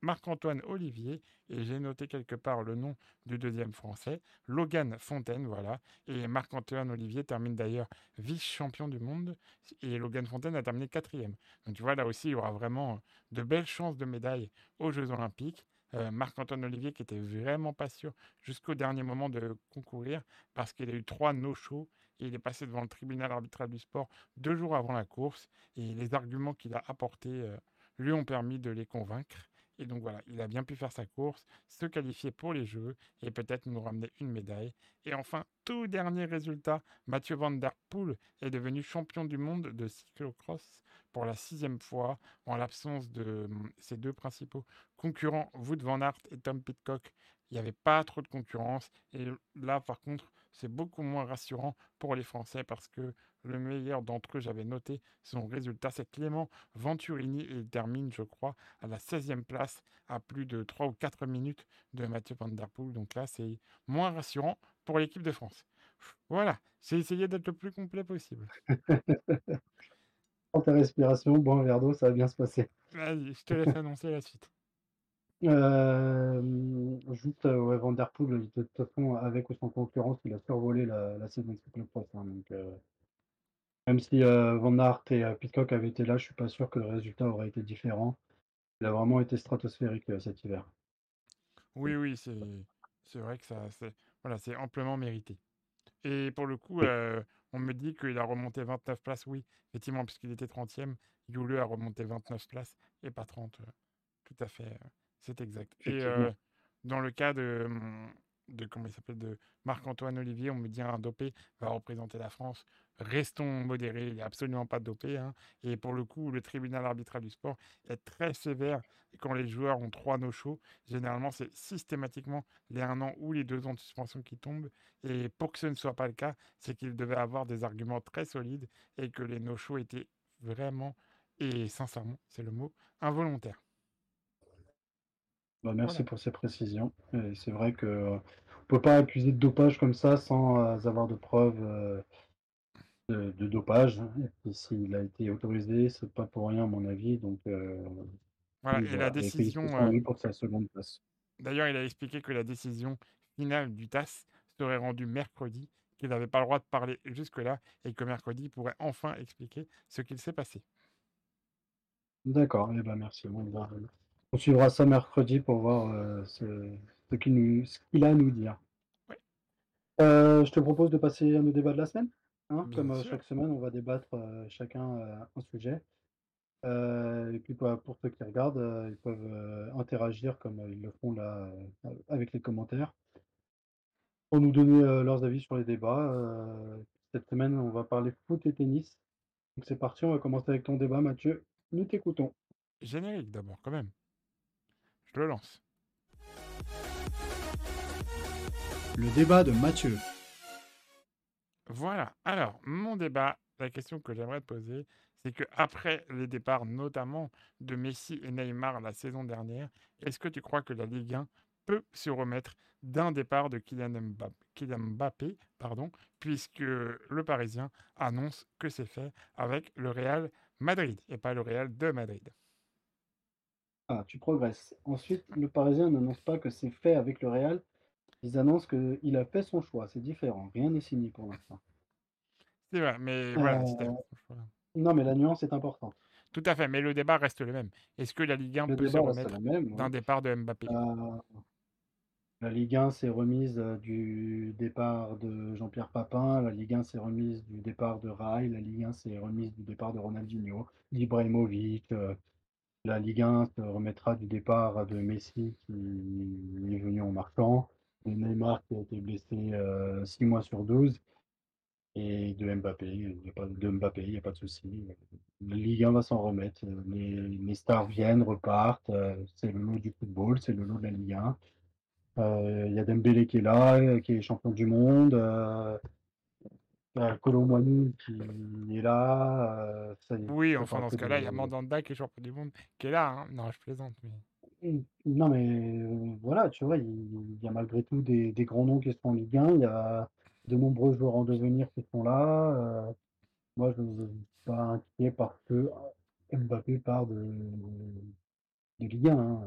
Marc-Antoine Olivier, et j'ai noté quelque part le nom du deuxième français, Logan Fontaine, voilà. Et Marc-Antoine Olivier termine d'ailleurs vice-champion du monde, et Logan Fontaine a terminé quatrième. Donc tu vois, là aussi, il y aura vraiment de belles chances de médailles aux Jeux Olympiques. Marc-Antoine Olivier qui était vraiment pas sûr jusqu'au dernier moment de concourir parce qu'il a eu trois no-shows il est passé devant le tribunal arbitral du sport deux jours avant la course et les arguments qu'il a apportés euh, lui ont permis de les convaincre. Et donc voilà, il a bien pu faire sa course, se qualifier pour les Jeux et peut-être nous ramener une médaille. Et enfin, tout dernier résultat, Mathieu Van Der Poel est devenu champion du monde de cyclocross pour la sixième fois en l'absence de hum, ses deux principaux concurrents, Wood Van Aert et Tom Pitcock. Il n'y avait pas trop de concurrence. Et là, par contre, c'est beaucoup moins rassurant pour les Français parce que le meilleur d'entre eux, j'avais noté son résultat, c'est Clément Venturini. Il termine, je crois, à la 16e place, à plus de 3 ou 4 minutes de Mathieu Van Der Poel. Donc là, c'est moins rassurant pour l'équipe de France. Voilà, j'ai essayé d'être le plus complet possible. (laughs) Prends ta respiration, bois un verre d'eau, ça va bien se passer. Vas-y, je te laisse annoncer la suite. Euh, juste, euh, ouais, Van Der Poel, de toute façon, avec ou sans concurrence, il a survolé la, saison de cyclocross. Hein, donc, euh, même si euh, Van Aert et euh, Pitcock avaient été là, je suis pas sûr que le résultat aurait été différent. Il a vraiment été stratosphérique cet hiver. Oui, oui, c'est vrai que ça, c'est voilà, amplement mérité. Et pour le coup, on me dit qu'il a remonté 29 places. Oui, effectivement, puisqu'il était 30e, Yule a remonté 29 places et pas 30. euh, Tout à fait, c'est exact. Et euh, dans le cas de, hum, de comment il s'appelle, de Marc-Antoine Olivier, on me dit un dopé va représenter la France. Restons modérés, il n'y a absolument pas de dopé. hein. Et pour le coup, le tribunal arbitral du sport est très sévère quand les joueurs ont trois no-shows. Généralement, c'est systématiquement les un an ou les deux ans de suspension qui tombent. Et pour que ce ne soit pas le cas, c'est qu'il devait avoir des arguments très solides et que les no-shows étaient vraiment, et sincèrement, c'est le mot, involontaires. Bah, merci Voilà. pour ces précisions. C'est vrai que euh, on peut pas accuser de dopage comme ça sans euh, avoir de preuves euh, de, de dopage. Et s'il a été autorisé, c'est pas pour rien à mon avis. Donc euh, Voilà. Et la décision, pour sa seconde place. d'ailleurs, il a expliqué que la décision finale du TAS serait rendue mercredi, qu'il n'avait pas le droit de parler jusque-là et que mercredi, il pourrait enfin expliquer ce qu'il s'est passé. D'accord, et ben merci. On, va- on suivra ça mercredi pour voir euh, ce, ce qu'il a à nous dire. Euh, je te propose de passer à nos débats de la semaine. hein. Comme euh, sûr. chaque semaine, on va débattre euh, chacun euh, un sujet. Euh, et puis bah, pour ceux qui regardent, euh, ils peuvent euh, interagir comme euh, ils le font là euh, avec les commentaires pour nous donner euh, leurs avis sur les débats. Euh, cette semaine, on va parler foot et tennis. Donc c'est parti, on va commencer avec ton débat, Mathieu. Nous t'écoutons. Générique d'abord, quand même. Je le lance. Le débat de Mathieu. Voilà. Alors, mon débat la question que j'aimerais te poser, c'est que après les départs notamment de Messi et Neymar la saison dernière, est-ce que tu crois que la Ligue 1 peut se remettre d'un départ de Kylian Mbappé, Kylian Mbappé, pardon, puisque le Parisien annonce que c'est fait avec le Real Madrid et pas le Real de Madrid? Ah, tu progresses. Ensuite, le Parisien n'annonce pas que c'est fait avec le Real. Ils annoncent qu'il a fait son choix. C'est différent. Rien n'est signé pour l'instant. C'est vrai, mais voilà. Euh, non, mais la nuance est importante. Tout à fait, mais le débat reste le même. Est-ce que la Ligue 1 Le peut se remettre même. d'un départ de Mbappé? Euh, la Ligue 1 s'est remise euh, du départ de Jean-Pierre Papin. La Ligue 1 s'est remise du départ de Rai. La Ligue 1 s'est remise du départ de Ronaldinho, d'Ibrahimovic. euh, la Ligue 1 se remettra du départ de Messi qui est venu en marchant, de Neymar qui a été blessé 6 mois sur 12 et de Mbappé. Il y a pas, de Mbappé, il n'y a pas de souci. La Ligue 1 va s'en remettre. Les, stars viennent, repartent. euh, C'est le lot du football, c'est le lot de la Ligue 1. Euh, Il y a Dembélé qui est là, euh, qui est champion du monde. Euh, Colomboigny qui est là. euh, ça y est, Oui, ça enfin parle dans que ce cas-là, il y a de- Mandanda qui est champion du monde, qui est là. hein. Non, je plaisante. Mais... Mmh, Non, mais euh, voilà, tu vois, il il y a malgré tout des, des grands noms qui sont en Ligue 1. Il y a de nombreux joueurs en devenir qui sont là. euh, moi, je ne suis pas inquiet parce que Mbappé part de, de Ligue 1. hein,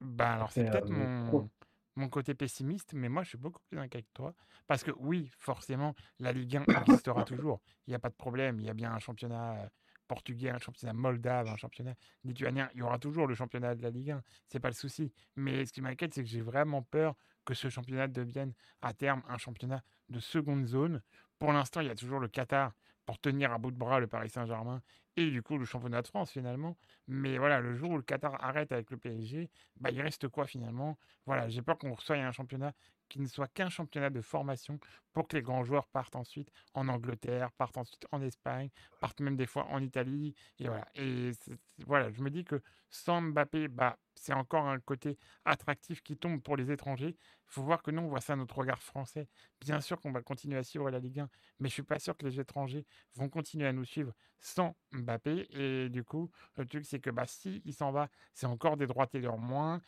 Ben alors c'est peut-être euh, mon, mon côté pessimiste, mais moi je suis beaucoup plus inquiet que toi. Parce que oui, forcément, la Ligue 1 (coughs) existera toujours. Il n'y a pas de problème. Il y a bien un championnat euh, portugais, un championnat moldave, un championnat lituanien. Il y aura toujours le championnat de la Ligue 1. C'est pas le souci. Mais ce qui m'inquiète, c'est que j'ai vraiment peur que ce championnat devienne à terme un championnat de seconde zone. Pour l'instant, il y a toujours le Qatar pour tenir à bout de bras le Paris Saint-Germain et du coup le championnat de France finalement. Mais voilà, le jour où le Qatar arrête avec le PSG, bah, il reste quoi finalement? Voilà, j'ai peur qu'on reçoive un championnat qui ne soit qu'un championnat de formation pour que les grands joueurs partent ensuite en Angleterre, partent ensuite en Espagne, partent même des fois en Italie. Et voilà, et voilà je me dis que sans Mbappé, bah, c'est encore un côté attractif qui tombe pour les étrangers. Il faut voir que nous, on voit ça à notre regard français. Bien sûr qu'on va continuer à suivre la Ligue 1, mais je suis pas sûr que les étrangers vont continuer à nous suivre sans Mbappé. Et du coup, le truc, c'est que bah, si il s'en va, c'est encore des droits télé en moins.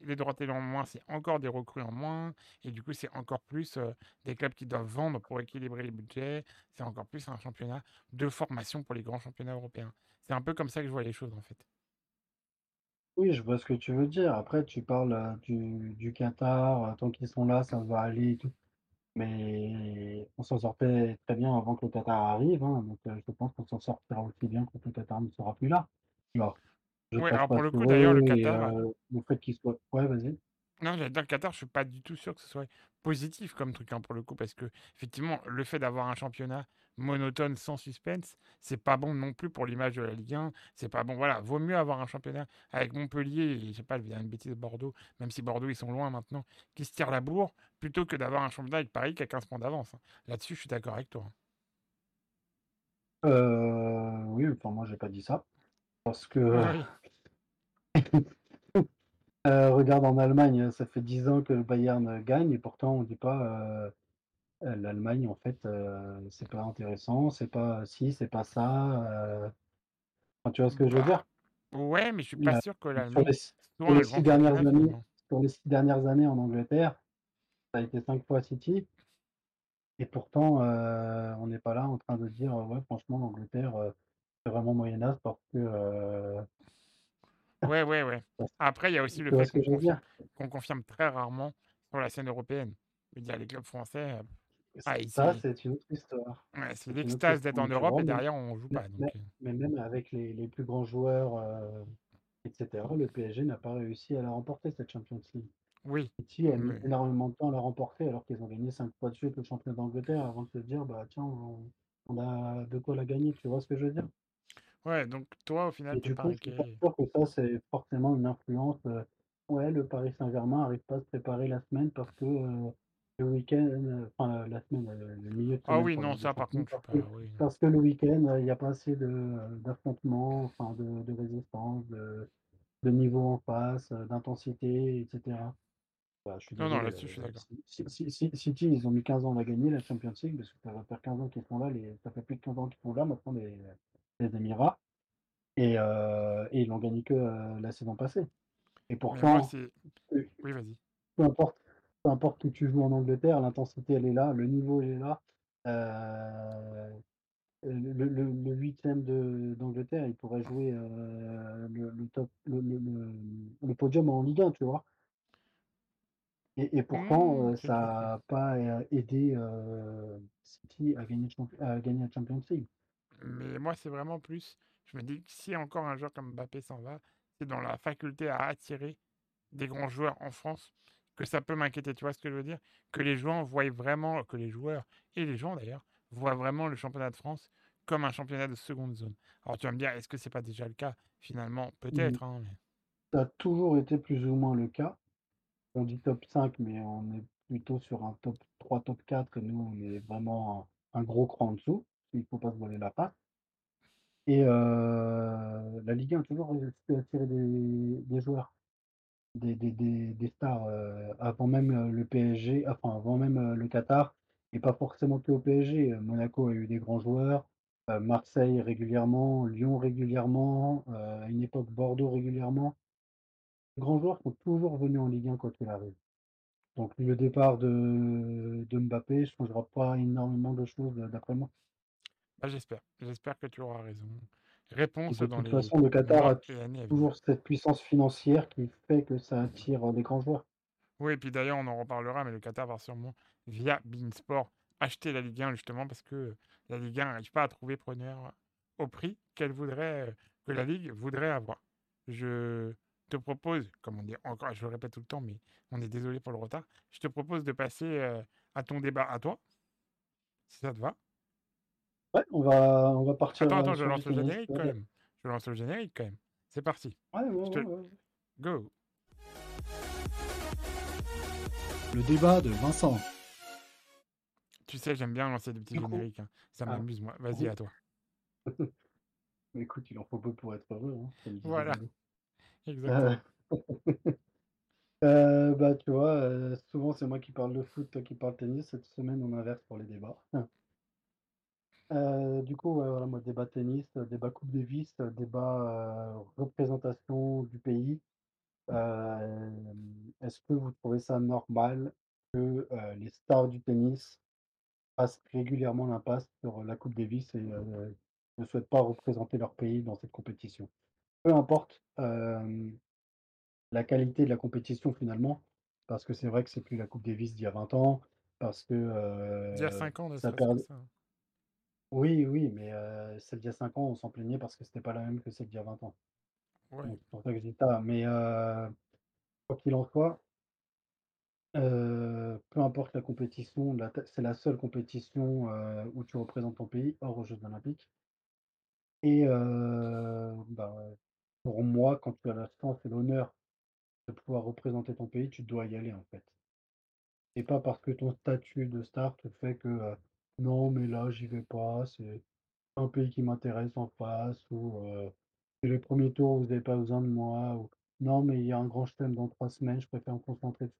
Les droits télé en moins, c'est encore des recrues en moins. Et du coup, c'est encore plus des clubs qui doivent vendre pour équilibrer les budgets. C'est encore plus un championnat de formation pour les grands championnats européens. C'est un peu comme ça que je vois les choses, en fait. Oui, je vois ce que tu veux dire. Après, tu parles du, Qatar. Tant qu'ils sont là, ça va aller et tout. Mais on s'en sortait très bien avant que le Qatar arrive. hein, donc, euh, je pense qu'on s'en sortira aussi bien quand le Qatar ne sera plus là. Alors, je pense alors pas pour le coup, d'ailleurs, le Qatar, euh, le fait. Ouais, vas-y. Non, dire le Qatar, je suis pas du tout sûr que ce soit positif comme truc hein, pour le coup, parce que effectivement, le fait d'avoir un championnat monotone sans suspense, c'est pas bon non plus pour l'image de la Ligue 1. C'est pas bon. Voilà, vaut mieux avoir un championnat avec Montpellier et je sais pas, je vais dire une bêtise Bordeaux, même si Bordeaux ils sont loin maintenant, qui se tirent la bourre, plutôt que d'avoir un championnat avec Paris qui a 15 points d'avance. hein. Là-dessus, je suis d'accord avec toi. hein. Euh, oui, enfin, moi, j'ai pas dit ça. Parce que, Oui. (laughs) euh, regarde, en Allemagne, ça fait 10 ans que le Bayern gagne et pourtant, on dit pas. euh, euh, L'Allemagne, en fait, euh, c'est pas intéressant, c'est pas si, c'est pas ça. euh, tu vois ce que je veux dire? Bah, ouais, mais je suis Euh, pas sûr que sur l'Allemagne les, sur les six dernières années, finalement. sur les six dernières années en Angleterre, ça a été cinq fois City. Et pourtant, euh, on n'est pas là en train de dire, euh, ouais, franchement, l'Angleterre, euh, c'est vraiment moyenâge parce que. Ouais, ouais, ouais. parce- Après, il y a aussi le fait qu'on confirme, confirme très rarement sur la scène européenne. Je veux dire, les clubs français, euh, ah, Ça, c'est une autre histoire. ouais, c'est l'extase d'être en Europe et derrière, on joue mais, pas. Mais- euh, mais même avec les, les plus grands joueurs, euh, etc., le PSG n'a pas réussi à la remporter, cette Champions League. oui, City a mis mais énormément de temps à la remporter alors qu'ils ont gagné cinq fois de suite le championnat d'Angleterre avant de se dire, bah tiens, on, on a de quoi la gagner, tu vois ce que je veux dire? Ouais, donc toi, au final, Et t'es du pas coup, je suis pas sûr que ça, c'est forcément une influence. euh, ouais, le Paris Saint-Germain n'arrive pas à se préparer la semaine parce que euh, le week-end, euh, enfin la, la semaine, le milieu de Ah semaine oui, pour la non, ça, par contre, je parce suis que, pas. Oui, parce que le week-end, il n'y a pas assez d'affrontements, enfin de, de résistance, de, de niveau en face, d'intensité, etc. Bah, je suis Non, non, là-dessus, je suis d'accord. City, ils ont mis 15 ans à gagner la Champions League parce que ça va faire 15 ans qu'ils sont là, les ça fait plus de 15 ans qu'ils sont là maintenant les les Émirats et ils l'ont gagné que, la saison passée et pourtant, peu Oui, vas-y. peu importe peu importe où tu joues en Angleterre, l'intensité elle est là, le niveau il est là, heu, le le le le 8e de d'Angleterre, il pourrait jouer, le le top le podium en Ligue 1, tu vois? Et et pourtant, Mmh, ça. ça a pas, aidé, City à gagner à gagner la Champions League. Mais moi, c'est vraiment plus. Je me dis que si encore un joueur comme Mbappé s'en va, c'est dans la faculté à attirer des grands joueurs en France que ça peut m'inquiéter. Tu vois ce que je veux dire? Que les joueurs voient vraiment, que les joueurs et les gens d'ailleurs voient vraiment le championnat de France comme un championnat de seconde zone. Alors tu vas me dire, est-ce que c'est pas déjà le cas? Finalement, Mmh peut-être, hein, mais- Ça a toujours été plus ou moins le cas. On dit top 5, mais on est plutôt sur un top 3, top 4 et nous, on est vraiment un un gros cran en dessous, il faut pas se voiler la face et la Ligue 1 a toujours réussi attirer des des joueurs, des des des stars, avant même, le PSG, enfin avant même, le Qatar et pas forcément que au PSG, Monaco a eu des grands joueurs, Marseille régulièrement, Lyon régulièrement, à une époque Bordeaux régulièrement. Les grands joueurs sont toujours venus en Ligue 1 quoi qu'il arrive. Donc le départ de de Mbappé changera pas énormément de choses, d'après moi. Bah, j'espère. J'espère que tu auras raison. Réponse de dans toute les façon, le Qatar a toujours cette puissance financière qui fait que ça attire, des grands joueurs. Oui, et puis d'ailleurs, on en reparlera, mais le Qatar va sûrement, via Beansport, acheter la Ligue 1 justement parce que la Ligue 1 n'arrive pas à trouver preneur au prix qu'elle voudrait, euh, que la Ligue voudrait avoir. Je te propose, comme on dit encore, je le répète tout le temps, mais on est désolé pour le retard, je te propose de passer euh, à ton débat à toi, si ça te va. Ouais, on va on va partir, Attends, attends, je lance le générique quand Ouais, même. Je lance le générique quand même. C'est parti. ouais, ouais, Je ouais, te... ouais. Go. Le débat de Vincent. Tu sais, j'aime bien lancer des petits génériques. hein. Ça ah, m'amuse, moi. Vas-y, à toi. (laughs) écoute, il en faut peu pour être heureux, hein, Voilà, (laughs) exactement. Heu, (laughs) bah, tu vois, souvent c'est moi qui parle de foot, toi qui parles tennis. Cette semaine, on inverse pour les débats. Heu, du coup, ouais, voilà, moi, débat tennis, heu, débat coupe Davis, heu, débat, heu, représentation du pays. Est-ce que vous trouvez ça normal que, les stars du tennis fassent régulièrement l'impasse sur la coupe Davis et ne souhaitent pas représenter leur pays dans cette compétition? Peu importe, la qualité de la compétition finalement, parce que c'est vrai que c'est plus la coupe Davis d'il y a 20 ans, parce que, Il y a heu, 5 ans, ne ça perd ça. Oui, oui, mais heu, celle d'il y a 5 ans, on s'en plaignait parce que c'était pas la même que celle d'il y a 20 ans. Ouais. Donc c'est pour ça que je dis ça, mais heu, quoi qu'il en soit, heu, peu importe la compétition, la c'est la seule compétition, heu, où tu représentes ton pays, hors aux Jeux olympiques et heu, bah, pour moi, quand tu as la chance et l'honneur de pouvoir représenter ton pays, tu dois y aller, en fait. Et pas parce que ton statut de star te fait que, heu: «Non, mais là, j'y vais pas, c'est un pays qui m'intéresse en face» ou «C'est le premier tour, vous avez pas besoin de moi» ou «Non, mais il y a un grand chelem dans 3 semaines, je préfère me concentrer»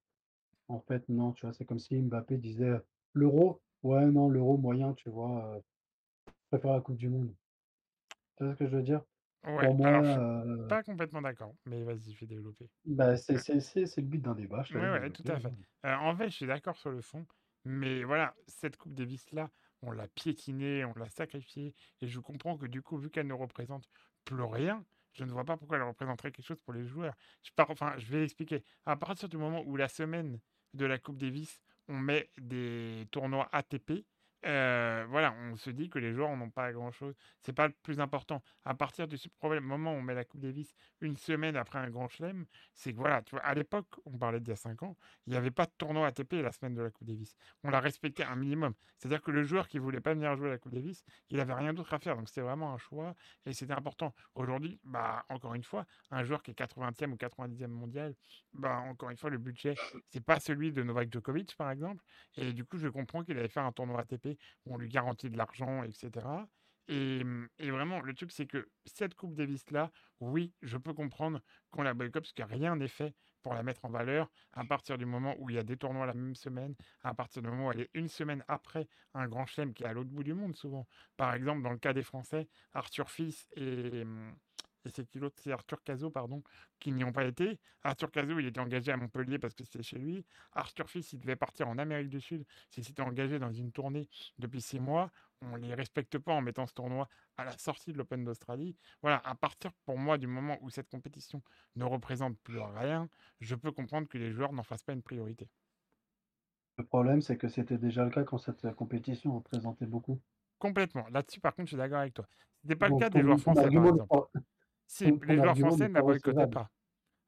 en fait, non, tu vois? C'est comme si Mbappé disait, «L'Euro? Ouais, non, l'Euro moyen, tu vois? Je préfère la coupe du monde». Tu vois ce que je veux dire? Ouais, Pour moi, alors je suis pas complètement d'accord, mais vas-y, je vais développer. bah, c'est c'est c'est c'est le but d'un débat, je Ouais, ouais, tout à fait. Euh, en fait, je suis d'accord sur le fond, mais voilà, cette Coupe Davis-là, on l'a piétinée, on l'a sacrifiée, et je comprends que du coup, vu qu'elle ne représente plus rien, je ne vois pas pourquoi elle représenterait quelque chose pour les joueurs. Je enfin, je vais expliquer. À partir du moment où la semaine de la Coupe Davis, on met des tournois ATP, euh, voilà, on se dit que les joueurs n'ont pas grand-chose. C'est pas le plus important. À partir du moment où on met la Coupe Davis une semaine après un grand chelem, c'est que voilà, tu vois, à l'époque, on parlait d'il y a 5 ans, il n'y avait pas de tournoi ATP la semaine de la Coupe Davis. On l'a respecté un minimum. C'est-à-dire que le joueur qui voulait pas venir jouer à la Coupe Davis, il avait rien d'autre à faire. Donc c'était vraiment un choix et c'était important. Aujourd'hui, bah, encore une fois, un joueur qui est 80e ou 90e mondial, bah, encore une fois, le budget, c'est pas celui de Novak Djokovic, par exemple. Et du coup, je comprends qu'il allait faire un tournoi ATP on lui garantit de l'argent, etc. Et, et vraiment, le truc, c'est que cette Coupe Davis-là, oui, je peux comprendre qu'on la boycotte parce que rien n'est fait pour la mettre en valeur à partir du moment où il y a des tournois la même semaine, à partir du moment où elle est une semaine après un grand chelem qui est à l'autre bout du monde souvent. Par exemple, dans le cas des Français, Arthur Fils et, hum, et c'est qui l'autre C'est Arthur Cazot, pardon, qui n'y ont pas été. Arthur Cazot, il était engagé à Montpellier parce que c'était chez lui. Arthur Fils, il devait partir en Amérique du Sud. S'il s'était engagé dans une tournée depuis six mois, on ne les respecte pas en mettant ce tournoi à la sortie de l'Open d'Australie. Voilà, à partir pour moi du moment où cette compétition ne représente plus rien, je peux comprendre que les joueurs n'en fassent pas une priorité. Le problème, c'est que c'était déjà le cas quand cette compétition représentait beaucoup. Complètement. Là-dessus, par contre, je suis d'accord avec toi. Ce n'était pas le cas des joueurs français, par exemple. Si, les joueurs français ne la boycottaient pas.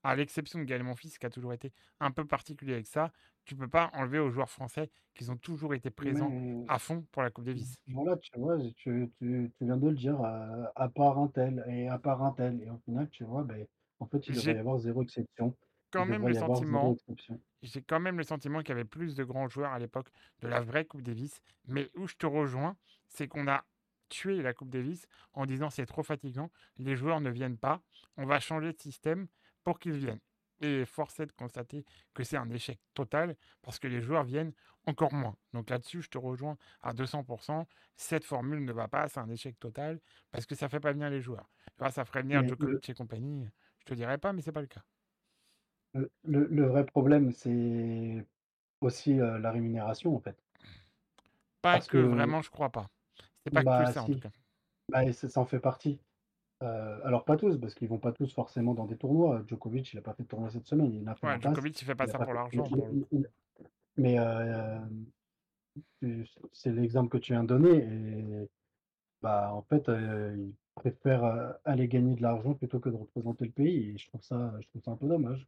À l'exception de Gaël Monfils, qui a toujours été un peu particulier avec ça, tu peux pas enlever aux joueurs français qu'ils ont toujours été présents à fond pour la Coupe Davis. Voilà, tu vois, tu, tu, tu viens de le dire, à, à, part un tel et à part un tel. Et au final, tu vois, ben, en fait, il devrait y avoir zéro exception. Quand même le sentiment, j'ai quand même le sentiment qu'il y avait plus de grands joueurs à l'époque de la vraie Coupe Davis. Mais où je te rejoins, c'est qu'on a tuer la Coupe Davis en disant c'est trop fatigant, les joueurs ne viennent pas, on va changer de système pour qu'ils viennent. Et force est de constater que c'est un échec total parce que les joueurs viennent encore moins. Donc là-dessus, je te rejoins à 200%. Cette formule ne va pas, c'est un échec total parce que ça fait pas venir les joueurs. ça ferait venir Djokovic et compagnie. Je te dirais pas, mais c'est pas le cas. Le, vrai problème, c'est aussi la rémunération en fait. Pas que, vraiment, je crois pas. C'est pas que bah, ça, en tout cas. Bah, ça en fait partie. Euh, alors pas tous, parce qu'ils vont pas tous forcément dans des tournois. Djokovic, il a pas fait de tournoi cette semaine, il a fait Ouais, Djokovic, il fait pas ça pour l'argent, mais euh, c'est l'exemple que tu viens de donner et bah, en fait, euh, il préfère, aller gagner de l'argent plutôt que de représenter le pays et je trouve ça je trouve ça un peu dommage.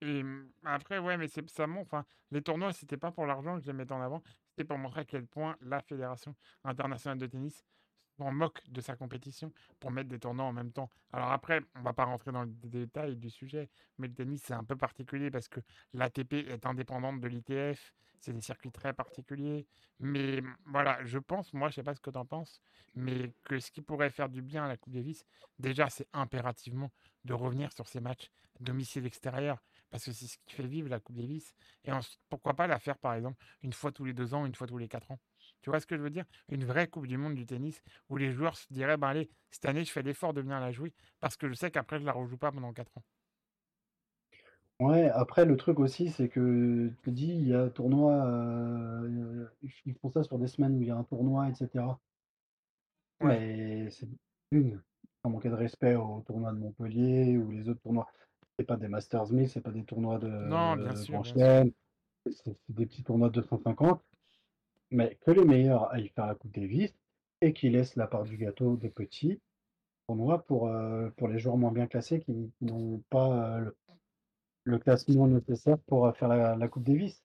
Et mmh, après, ouais, mais ça montre. Enfin, les tournois, c'était pas pour l'argent que je les mettais en avant, c'était pour montrer à quel point la Fédération internationale de tennis s'en moque de sa compétition pour mettre des tournois en même temps. Alors après, on va pas rentrer dans les détails du sujet, mais le tennis, c'est un peu particulier parce que l'ATP est indépendante de l'ITF, c'est des circuits très particuliers. Mais mmh, voilà, je pense, moi, je sais pas ce que tu en penses, mais que ce qui pourrait faire du bien à la Coupe Davis, déjà, c'est impérativement de revenir sur ces matchs domicile extérieur parce que c'est ce qui fait vivre la Coupe Davis. Et ensuite, pourquoi pas la faire, par exemple, une fois tous les deux ans, une fois tous les quatre ans Tu vois ce que je veux dire? Une vraie Coupe du Monde du tennis où les joueurs se diraient, ben allez, cette année, je fais l'effort de venir la jouer parce que je sais qu'après, je la rejoue pas pendant quatre ans. Ouais, après, le truc aussi, c'est que tu dis, il y a un tournoi, euh, ils font ça sur des semaines où il y a un tournoi, etc. Mais c'est une, sans manquer de respect au tournoi de Montpellier ou les autres tournois c'est pas des Masters 1000, c'est pas des tournois de, non, bien sûr, c'est des petits tournois de 250. Mais que les meilleurs aillent faire la Coupe Davis et qu'ils laissent la part du gâteau des petits tournois pour, euh, pour les joueurs moins bien classés qui, n'ont pas euh, le, classement nécessaire pour euh, faire la, Coupe Davis.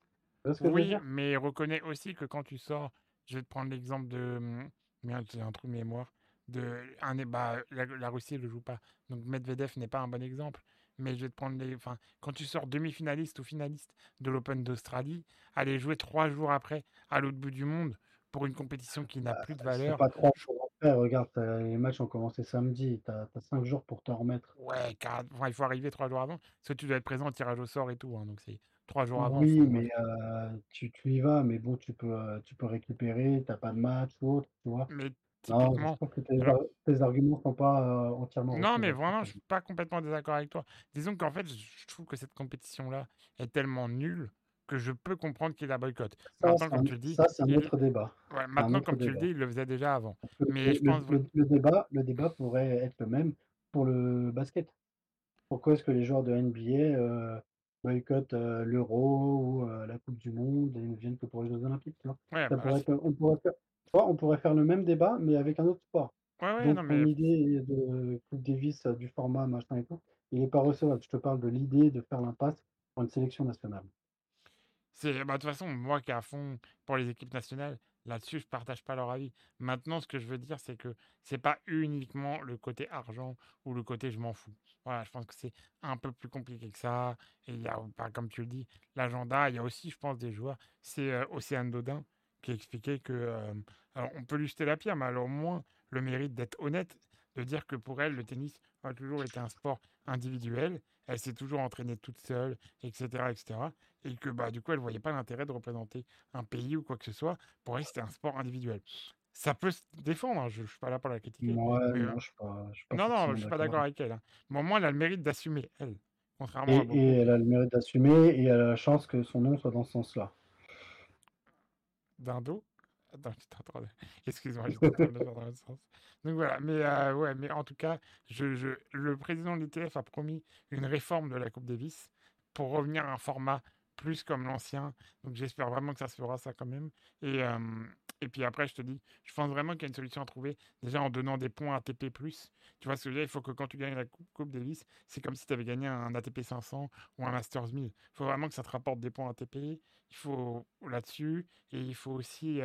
oui, mais reconnais aussi que quand tu sors, je vais te prendre l'exemple de. Hum, merde, j'ai un trou de mémoire. De, un, bah, la, la Russie ne joue pas. Donc Medvedev n'est pas un bon exemple mais je vais te prendre les. Enfin, quand tu sors demi-finaliste ou finaliste de l'Open d'Australie, aller jouer trois jours après à l'autre bout du monde pour une compétition qui n'a bah, plus de valeur. pas trois jours après, regarde, les matchs ont commencé samedi, tu as, cinq jours pour te remettre. Ouais, car, il faut arriver trois jours avant, parce que tu dois être présent au tirage au sort et tout, hein, donc c'est trois jours avant. Oui, mais euh, tu, tu, y vas, mais bon, tu peux, euh, tu peux récupérer, tu pas de match ou autre, tu vois. Mais non, je pense que tes, arguments sont pas euh, entièrement. Non, mais vraiment, je suis pas complètement désaccord avec toi. Disons qu'en fait, je trouve que cette compétition-là est tellement nulle que je peux comprendre qu'il la boycotte. maintenant, comme tu le dis, ça c'est un autre débat. maintenant, comme tu le dis, il le faisait déjà avant. mais le, je pense... le, débat, le débat pourrait être le même pour le basket. Pourquoi est-ce que les joueurs de NBA euh, boycottent euh, l'Euro ou la Coupe du Monde et ne viennent que pour les Jeux Olympiques ça bah, pourrait on pourrait faire, on pourrait faire le même débat, mais avec un autre sport. Ouais, Donc, idée de Coupe Davis, du format, machin et tout, il n'est pas recevable. Je te parle de l'idée de faire l'impasse pour une sélection nationale. C'est, bah, de toute façon, moi qui ai à fond pour les équipes nationales, là-dessus, je partage pas leur avis. Maintenant, ce que je veux dire, c'est que c'est pas uniquement le côté argent ou le côté je m'en fous. Voilà, je pense que c'est un peu plus compliqué que ça. Et il y a, comme tu le dis, l'agenda. Il y a aussi, je pense, des joueurs. C'est euh, Océane Dodin qui expliquait que, alors on peut lui jeter la pierre, mais alors au moins le mérite d'être honnête, de dire que pour elle, le tennis a toujours été un sport individuel. Elle s'est toujours entraînée toute seule, etc., etc. Et que bah, du coup, elle ne voyait pas l'intérêt de représenter un pays ou quoi que ce soit. Pour elle, c'était un sport individuel. Ça peut se défendre, hein, je ne suis pas là pour la critiquer. Ouais, mais, non, euh, je suis pas, je suis pas non, non, je suis pas d'accord. avec elle. hein. Mais au moins, elle a le mérite d'assumer, elle. Contrairement à Et, beaucoup. et elle a le mérite d'assumer et elle a la chance que son nom soit dans ce sens-là. D'un dos Attends, de... (laughs) Excuse-moi, j'étais en dans l'autre sens. Donc voilà, mais, euh, ouais, mais en tout cas, je, le président de l'ITF a promis une réforme de la Coupe Davis pour revenir à un format plus comme l'ancien. Donc j'espère vraiment que ça se fera ça quand même. Euh, et puis après, je te dis, je pense vraiment qu'il y a une solution à trouver, déjà en donnant des points ATP+. Tu vois ce que je veux dire? Il faut que quand tu gagnes la Coupe, Davis, c'est comme si tu avais gagné un ATP 500 ou un Masters 1000. Il faut vraiment que ça te rapporte des points ATP. Il faut là-dessus. Et il faut aussi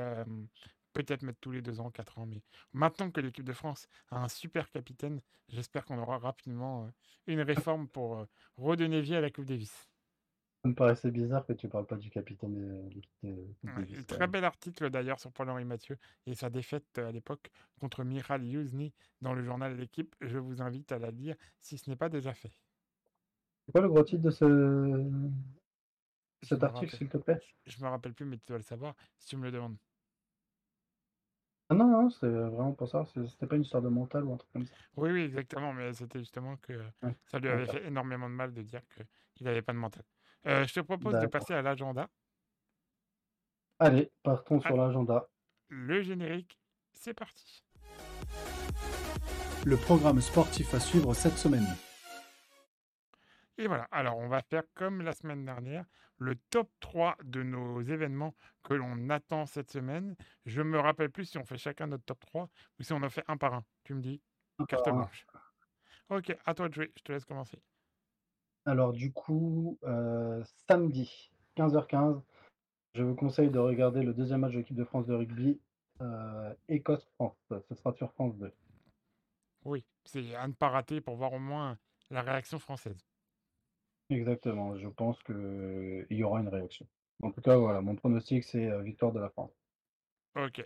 peut-être mettre tous les deux ans, quatre ans. Mais maintenant que l'équipe de France a un super capitaine, j'espère qu'on aura rapidement une réforme pour redonner vie à la Coupe Davis. Me paraissait bizarre que tu parles pas du capitaine de de quand très bel article d'ailleurs sur Paul-Henri Mathieu et sa défaite euh, à l'époque contre Miral Youzny dans le journal L'équipe. Je vous invite à la lire si ce n'est pas déjà fait. C'est quoi le gros titre de ce... Cet article, s'il te plaît? je me rappelle plus, mais tu dois le savoir si tu me le demandes. Ah non, non, c'est vraiment pour ça. C'était pas une histoire de mental ou un truc comme ça. Oui, oui, exactement, mais c'était justement que euh, Ouais, ça lui avait fait énormément de mal de dire qu'il n'avait pas de mental. Euh, je te propose de passer à l'agenda. Allez, partons sur l'agenda. le générique, c'est parti. Le programme sportif à suivre cette semaine. Et voilà, alors on va faire comme la semaine dernière, le top 3 de nos événements que l'on attend cette semaine. Je me rappelle plus si on fait chacun notre top 3 ou si on en fait un par un. Tu me dis, carte blanche. Ok, à toi de jouer, je te laisse commencer. Alors du coup, euh, samedi, 15h15, je vous conseille de regarder le deuxième match de l'équipe de France de rugby, euh, Écosse-France. Ce sera sur France 2. Oui, c'est à ne pas rater pour voir au moins la réaction française. Exactement, je pense qu'il y aura une réaction. En tout cas, voilà, mon pronostic, c'est euh, victoire de la France. Ok.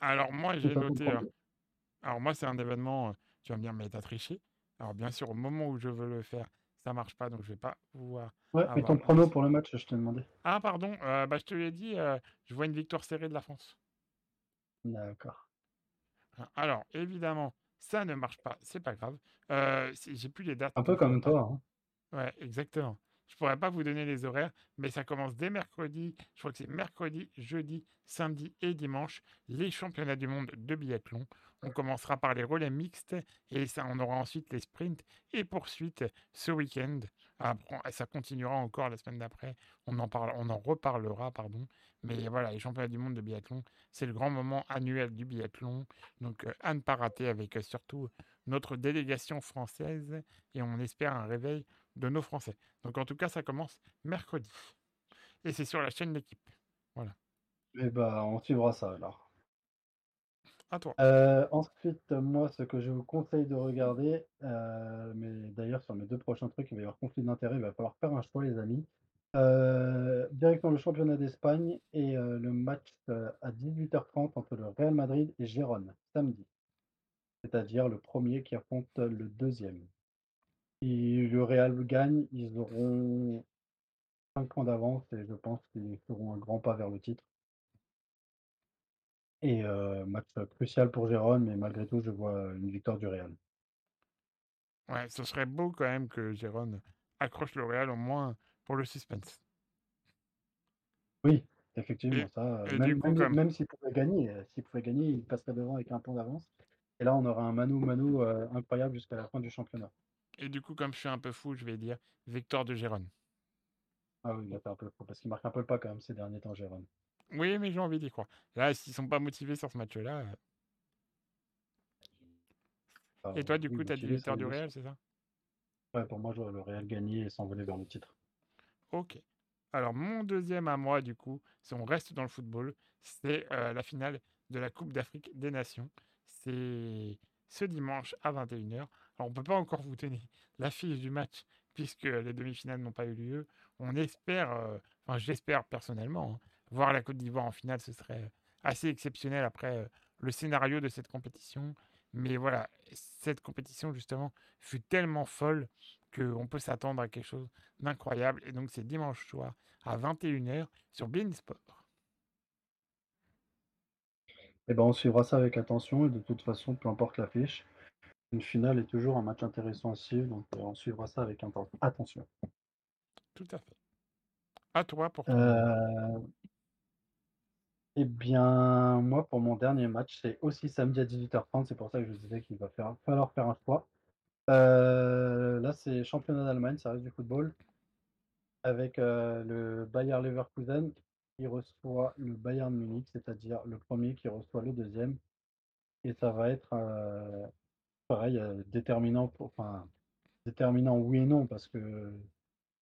Alors moi, j'ai noté... euh, premier. alors moi, c'est un événement, tu vas me dire, mais t'as triché. Alors bien sûr, au moment où je veux le faire, ça marche pas, donc je vais pas pouvoir Ouais, mais ton prono pour le match, je t'ai demandé. Ah pardon, euh, bah, je te l'ai dit, euh, je vois une victoire serrée de la France. D'accord. Alors, évidemment, ça ne marche pas, c'est pas grave. Euh, J'ai plus les dates, Un peu comme toi, hein. Ouais, exactement. Je pourrais pas vous donner les horaires, mais ça commence dès mercredi. Je crois que c'est mercredi, jeudi, samedi et dimanche, les championnats du monde de biathlon. On commencera par les relais mixtes et ça, on aura ensuite les sprints et poursuites ce week-end. Ça continuera encore la semaine d'après. On en reparlera, pardon. Mais voilà, les championnats du monde de biathlon, c'est le grand moment annuel du biathlon. Donc euh, à ne pas rater avec euh, surtout notre délégation française et on espère un réveil de nos Français. Donc en tout cas, ça commence mercredi. Et c'est sur la chaîne L'équipe. Voilà. Eh bah, on suivra ça alors. Euh, ensuite, moi, ce que je vous conseille de regarder, euh, mais d'ailleurs sur mes deux prochains trucs, il va y avoir conflit d'intérêt, il va falloir faire un choix, les amis. Euh, directement le championnat d'Espagne et le match à 18h30 entre le Real Madrid et Gérone, samedi. C'est-à-dire le premier qui affronte le deuxième. Si le Real gagne, ils auront 5 points d'avance et je pense qu'ils feront un grand pas vers le titre. Et euh, match crucial pour Gérone, mais malgré tout, je vois une victoire du Real. Ouais, ce serait beau quand même que Jérôme accroche le Real au moins pour le suspense. Oui, effectivement, Et, ça, et même, coup, même, comme. même s'il pouvait gagner, s'il pouvait gagner, il passerait devant avec un point d'avance. Et là, on aura un Manu Manu euh, incroyable jusqu'à la fin du championnat. Et du coup, comme je suis un peu fou, je vais dire victoire de Jérôme. Ah oui, il a fait un peu trop, parce qu'il marque un peu le pas quand même ces derniers temps, Jérôme. Oui, mais j'ai envie d'y croire. Là, s'ils sont pas motivés sur ce match-là. euh, Enfin, Et toi, du oui, coup, tu as dit motivé, victoire du oui, Real, c'est ça? Ouais, pour moi, je vois le Real gagner et s'envoler vers le titre. Ok. Alors, mon deuxième à moi, du coup, si on reste dans le football, c'est euh, la finale de la Coupe d'Afrique des Nations. C'est ce dimanche à 21h. Alors, on ne peut pas encore vous donner (laughs) l'affiche du match puisque les demi-finales n'ont pas eu lieu. On espère, euh, enfin, j'espère personnellement, hein, voir la Côte d'Ivoire en finale, ce serait assez exceptionnel après euh, le scénario de cette compétition. Mais voilà, cette compétition, justement, fut tellement folle qu'on peut s'attendre à quelque chose d'incroyable. Et donc, c'est dimanche soir à 21h sur Sport. Eh ben, on suivra ça avec attention et de toute façon, peu importe l'affiche, une finale est toujours un match intéressant à suivre, donc euh, on suivra ça avec attention. Tout à fait. À toi pour. Euh, eh bien, moi, pour mon dernier match, c'est aussi samedi à 18h30. C'est pour ça que je disais qu'il va falloir faire un choix. Euh, là, c'est championnat d'Allemagne, ça reste du football. Avec le Bayer Leverkusen qui reçoit le Bayern Munich, c'est-à-dire le premier qui reçoit le deuxième. Et ça va être pareil, déterminant, pour, oui et non, parce que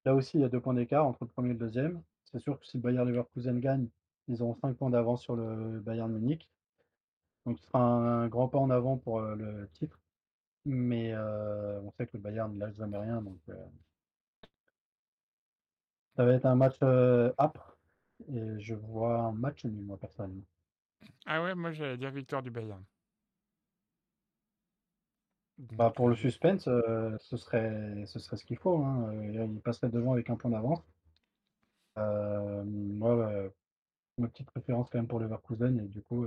là aussi, il y a deux points d'écart entre le premier et le deuxième. C'est sûr que si Bayer Leverkusen gagne, ils auront cinq points d'avance sur le Bayern Munich. Donc ce sera un grand pas en avant pour le titre. Mais on sait que le Bayern ne lâche jamais rien. Donc ça va être un match âpre. Et je vois un match nul, moi, personnellement. Ah ouais, moi j'allais dire victoire du Bayern. Bah, pour le suspense, ce serait ce serait ce qu'il faut. Hein. Il passerait devant avec un point d'avance. moi, ma petite préférence quand même pour Leverkusen, et du coup,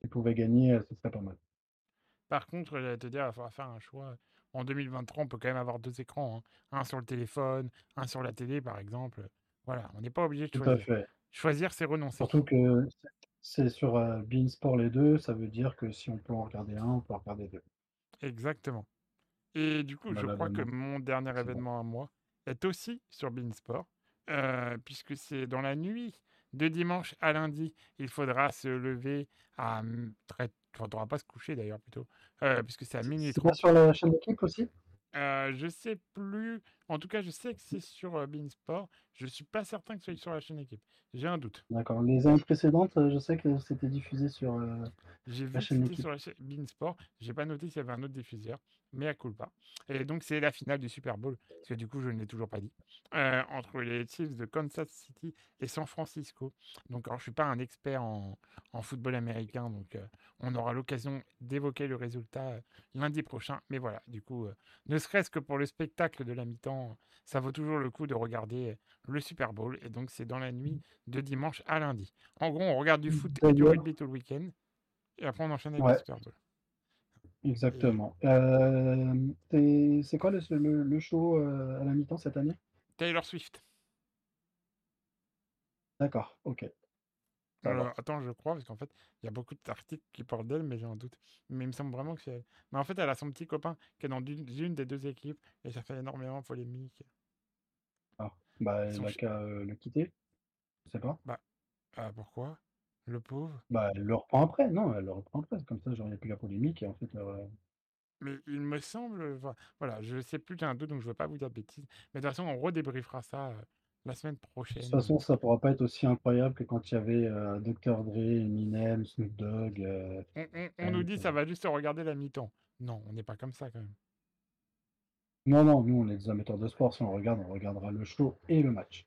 s'il pouvait gagner, ce serait pas mal. Par contre, j'allais te dire, il faudra faire un choix. En 2023, on peut quand même avoir deux écrans. Hein. Un sur le téléphone, un sur la télé, par exemple. Voilà, on n'est pas obligé de Tout choisir. à fait. Choisir, c'est renoncer. Surtout que c'est sur euh, Beansport les deux, ça veut dire que si on peut en regarder un, on peut en regarder deux. Exactement. Et du coup, je crois que mon dernier événement à moi est aussi sur Beansport, euh, puisque c'est dans la nuit de dimanche à lundi. Il faudra se lever à très. Enfin, on ne pas se coucher d'ailleurs plutôt, euh, puisque c'est à minuit. C'est pas sur la chaîne d'équipe aussi? Euh, je sais plus. En tout cas, je sais que c'est sur euh, Beansport. Je suis pas certain que ce soit sur la chaîne équipe. J'ai un doute. D'accord. Les années précédentes, euh, je sais que c'était diffusé sur euh, J'ai vu sur la chaîne Beansport. J'ai pas noté s'il y avait un autre diffuseur, mais à pas. Et donc, c'est la finale du Super Bowl, parce que du coup, je ne l'ai toujours pas dit, entre les Chiefs de Kansas City et San Francisco. Donc, alors, je suis pas un expert en, en football américain, donc on aura l'occasion d'évoquer le résultat lundi prochain. Mais voilà, du coup, ne serait-ce que pour le spectacle de la mi-temps, ça vaut toujours le coup de regarder le Super Bowl. Et donc, c'est dans la nuit de dimanche à lundi. En gros, on regarde du foot et du rugby tout le week-end. Et après, on enchaîne avec le Super Bowl. Exactement. c'est quoi le, show à la mi-temps cette année? Taylor Swift. D'accord, ok. attends, je crois, parce qu'en fait, il y a beaucoup d'articles qui parlent d'elle, mais j'ai un doute. Mais il me semble vraiment que c'est elle. Mais en fait, elle a son petit copain qui est dans une, des deux équipes, et ça fait énormément polémique. Ah, bah, elle n'a qu'à le quitter. Je sais pas. Bah, ah, pourquoi? Le pauvre? Bah, elle le reprend après. Non, elle le reprend après. Comme ça, j'aurais plus la polémique, et en fait, Mais il me semble, voilà, je sais plus, j'ai un doute, donc je ne veux pas vous dire de bêtises. Mais de toute façon, on redébriefera ça la semaine prochaine. De toute façon, ça pourra pas être aussi incroyable que quand il y avait euh, Dr. Dre, Eminem, Snoop Dogg. Euh, on, nous dit ça va juste regarder la mi-temps. Non, on n'est pas comme ça quand même. Non, non, nous on est des amateurs de sport. Si on regarde, on regardera le show et le match.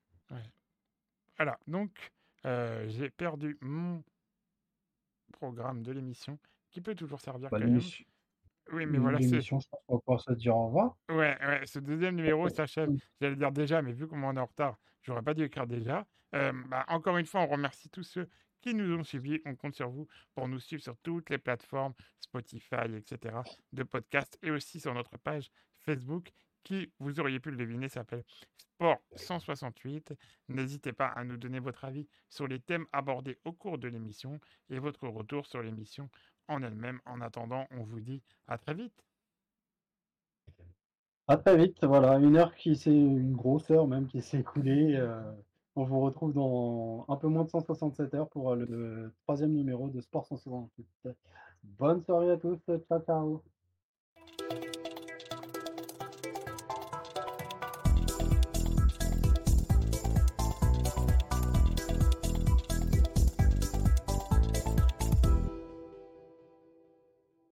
Voilà, donc euh, j'ai perdu mon programme de l'émission qui peut toujours servir bah, quand même. Oui, mais voilà, c'est. Je pense qu'on va pouvoir se dire au revoir. Ouais, ouais, ce deuxième numéro s'achève. J'allais dire déjà, mais vu comment on est en retard, j'aurais pas dû écrire déjà. Euh, bah, encore une fois, on remercie tous ceux qui nous ont suivis. On compte sur vous pour nous suivre sur toutes les plateformes, Spotify, etc., de podcast et aussi sur notre page Facebook qui, vous auriez pu le deviner, s'appelle Sport 168. N'hésitez pas à nous donner votre avis sur les thèmes abordés au cours de l'émission et votre retour sur l'émission en elle-même. En attendant, on vous dit à très vite. À très vite, voilà, une heure qui s'est, une grosse heure même qui s'est écoulée. Euh, on vous retrouve dans un peu moins de 167 heures pour le troisième numéro de Sport 168. Bonne soirée à tous, ciao ciao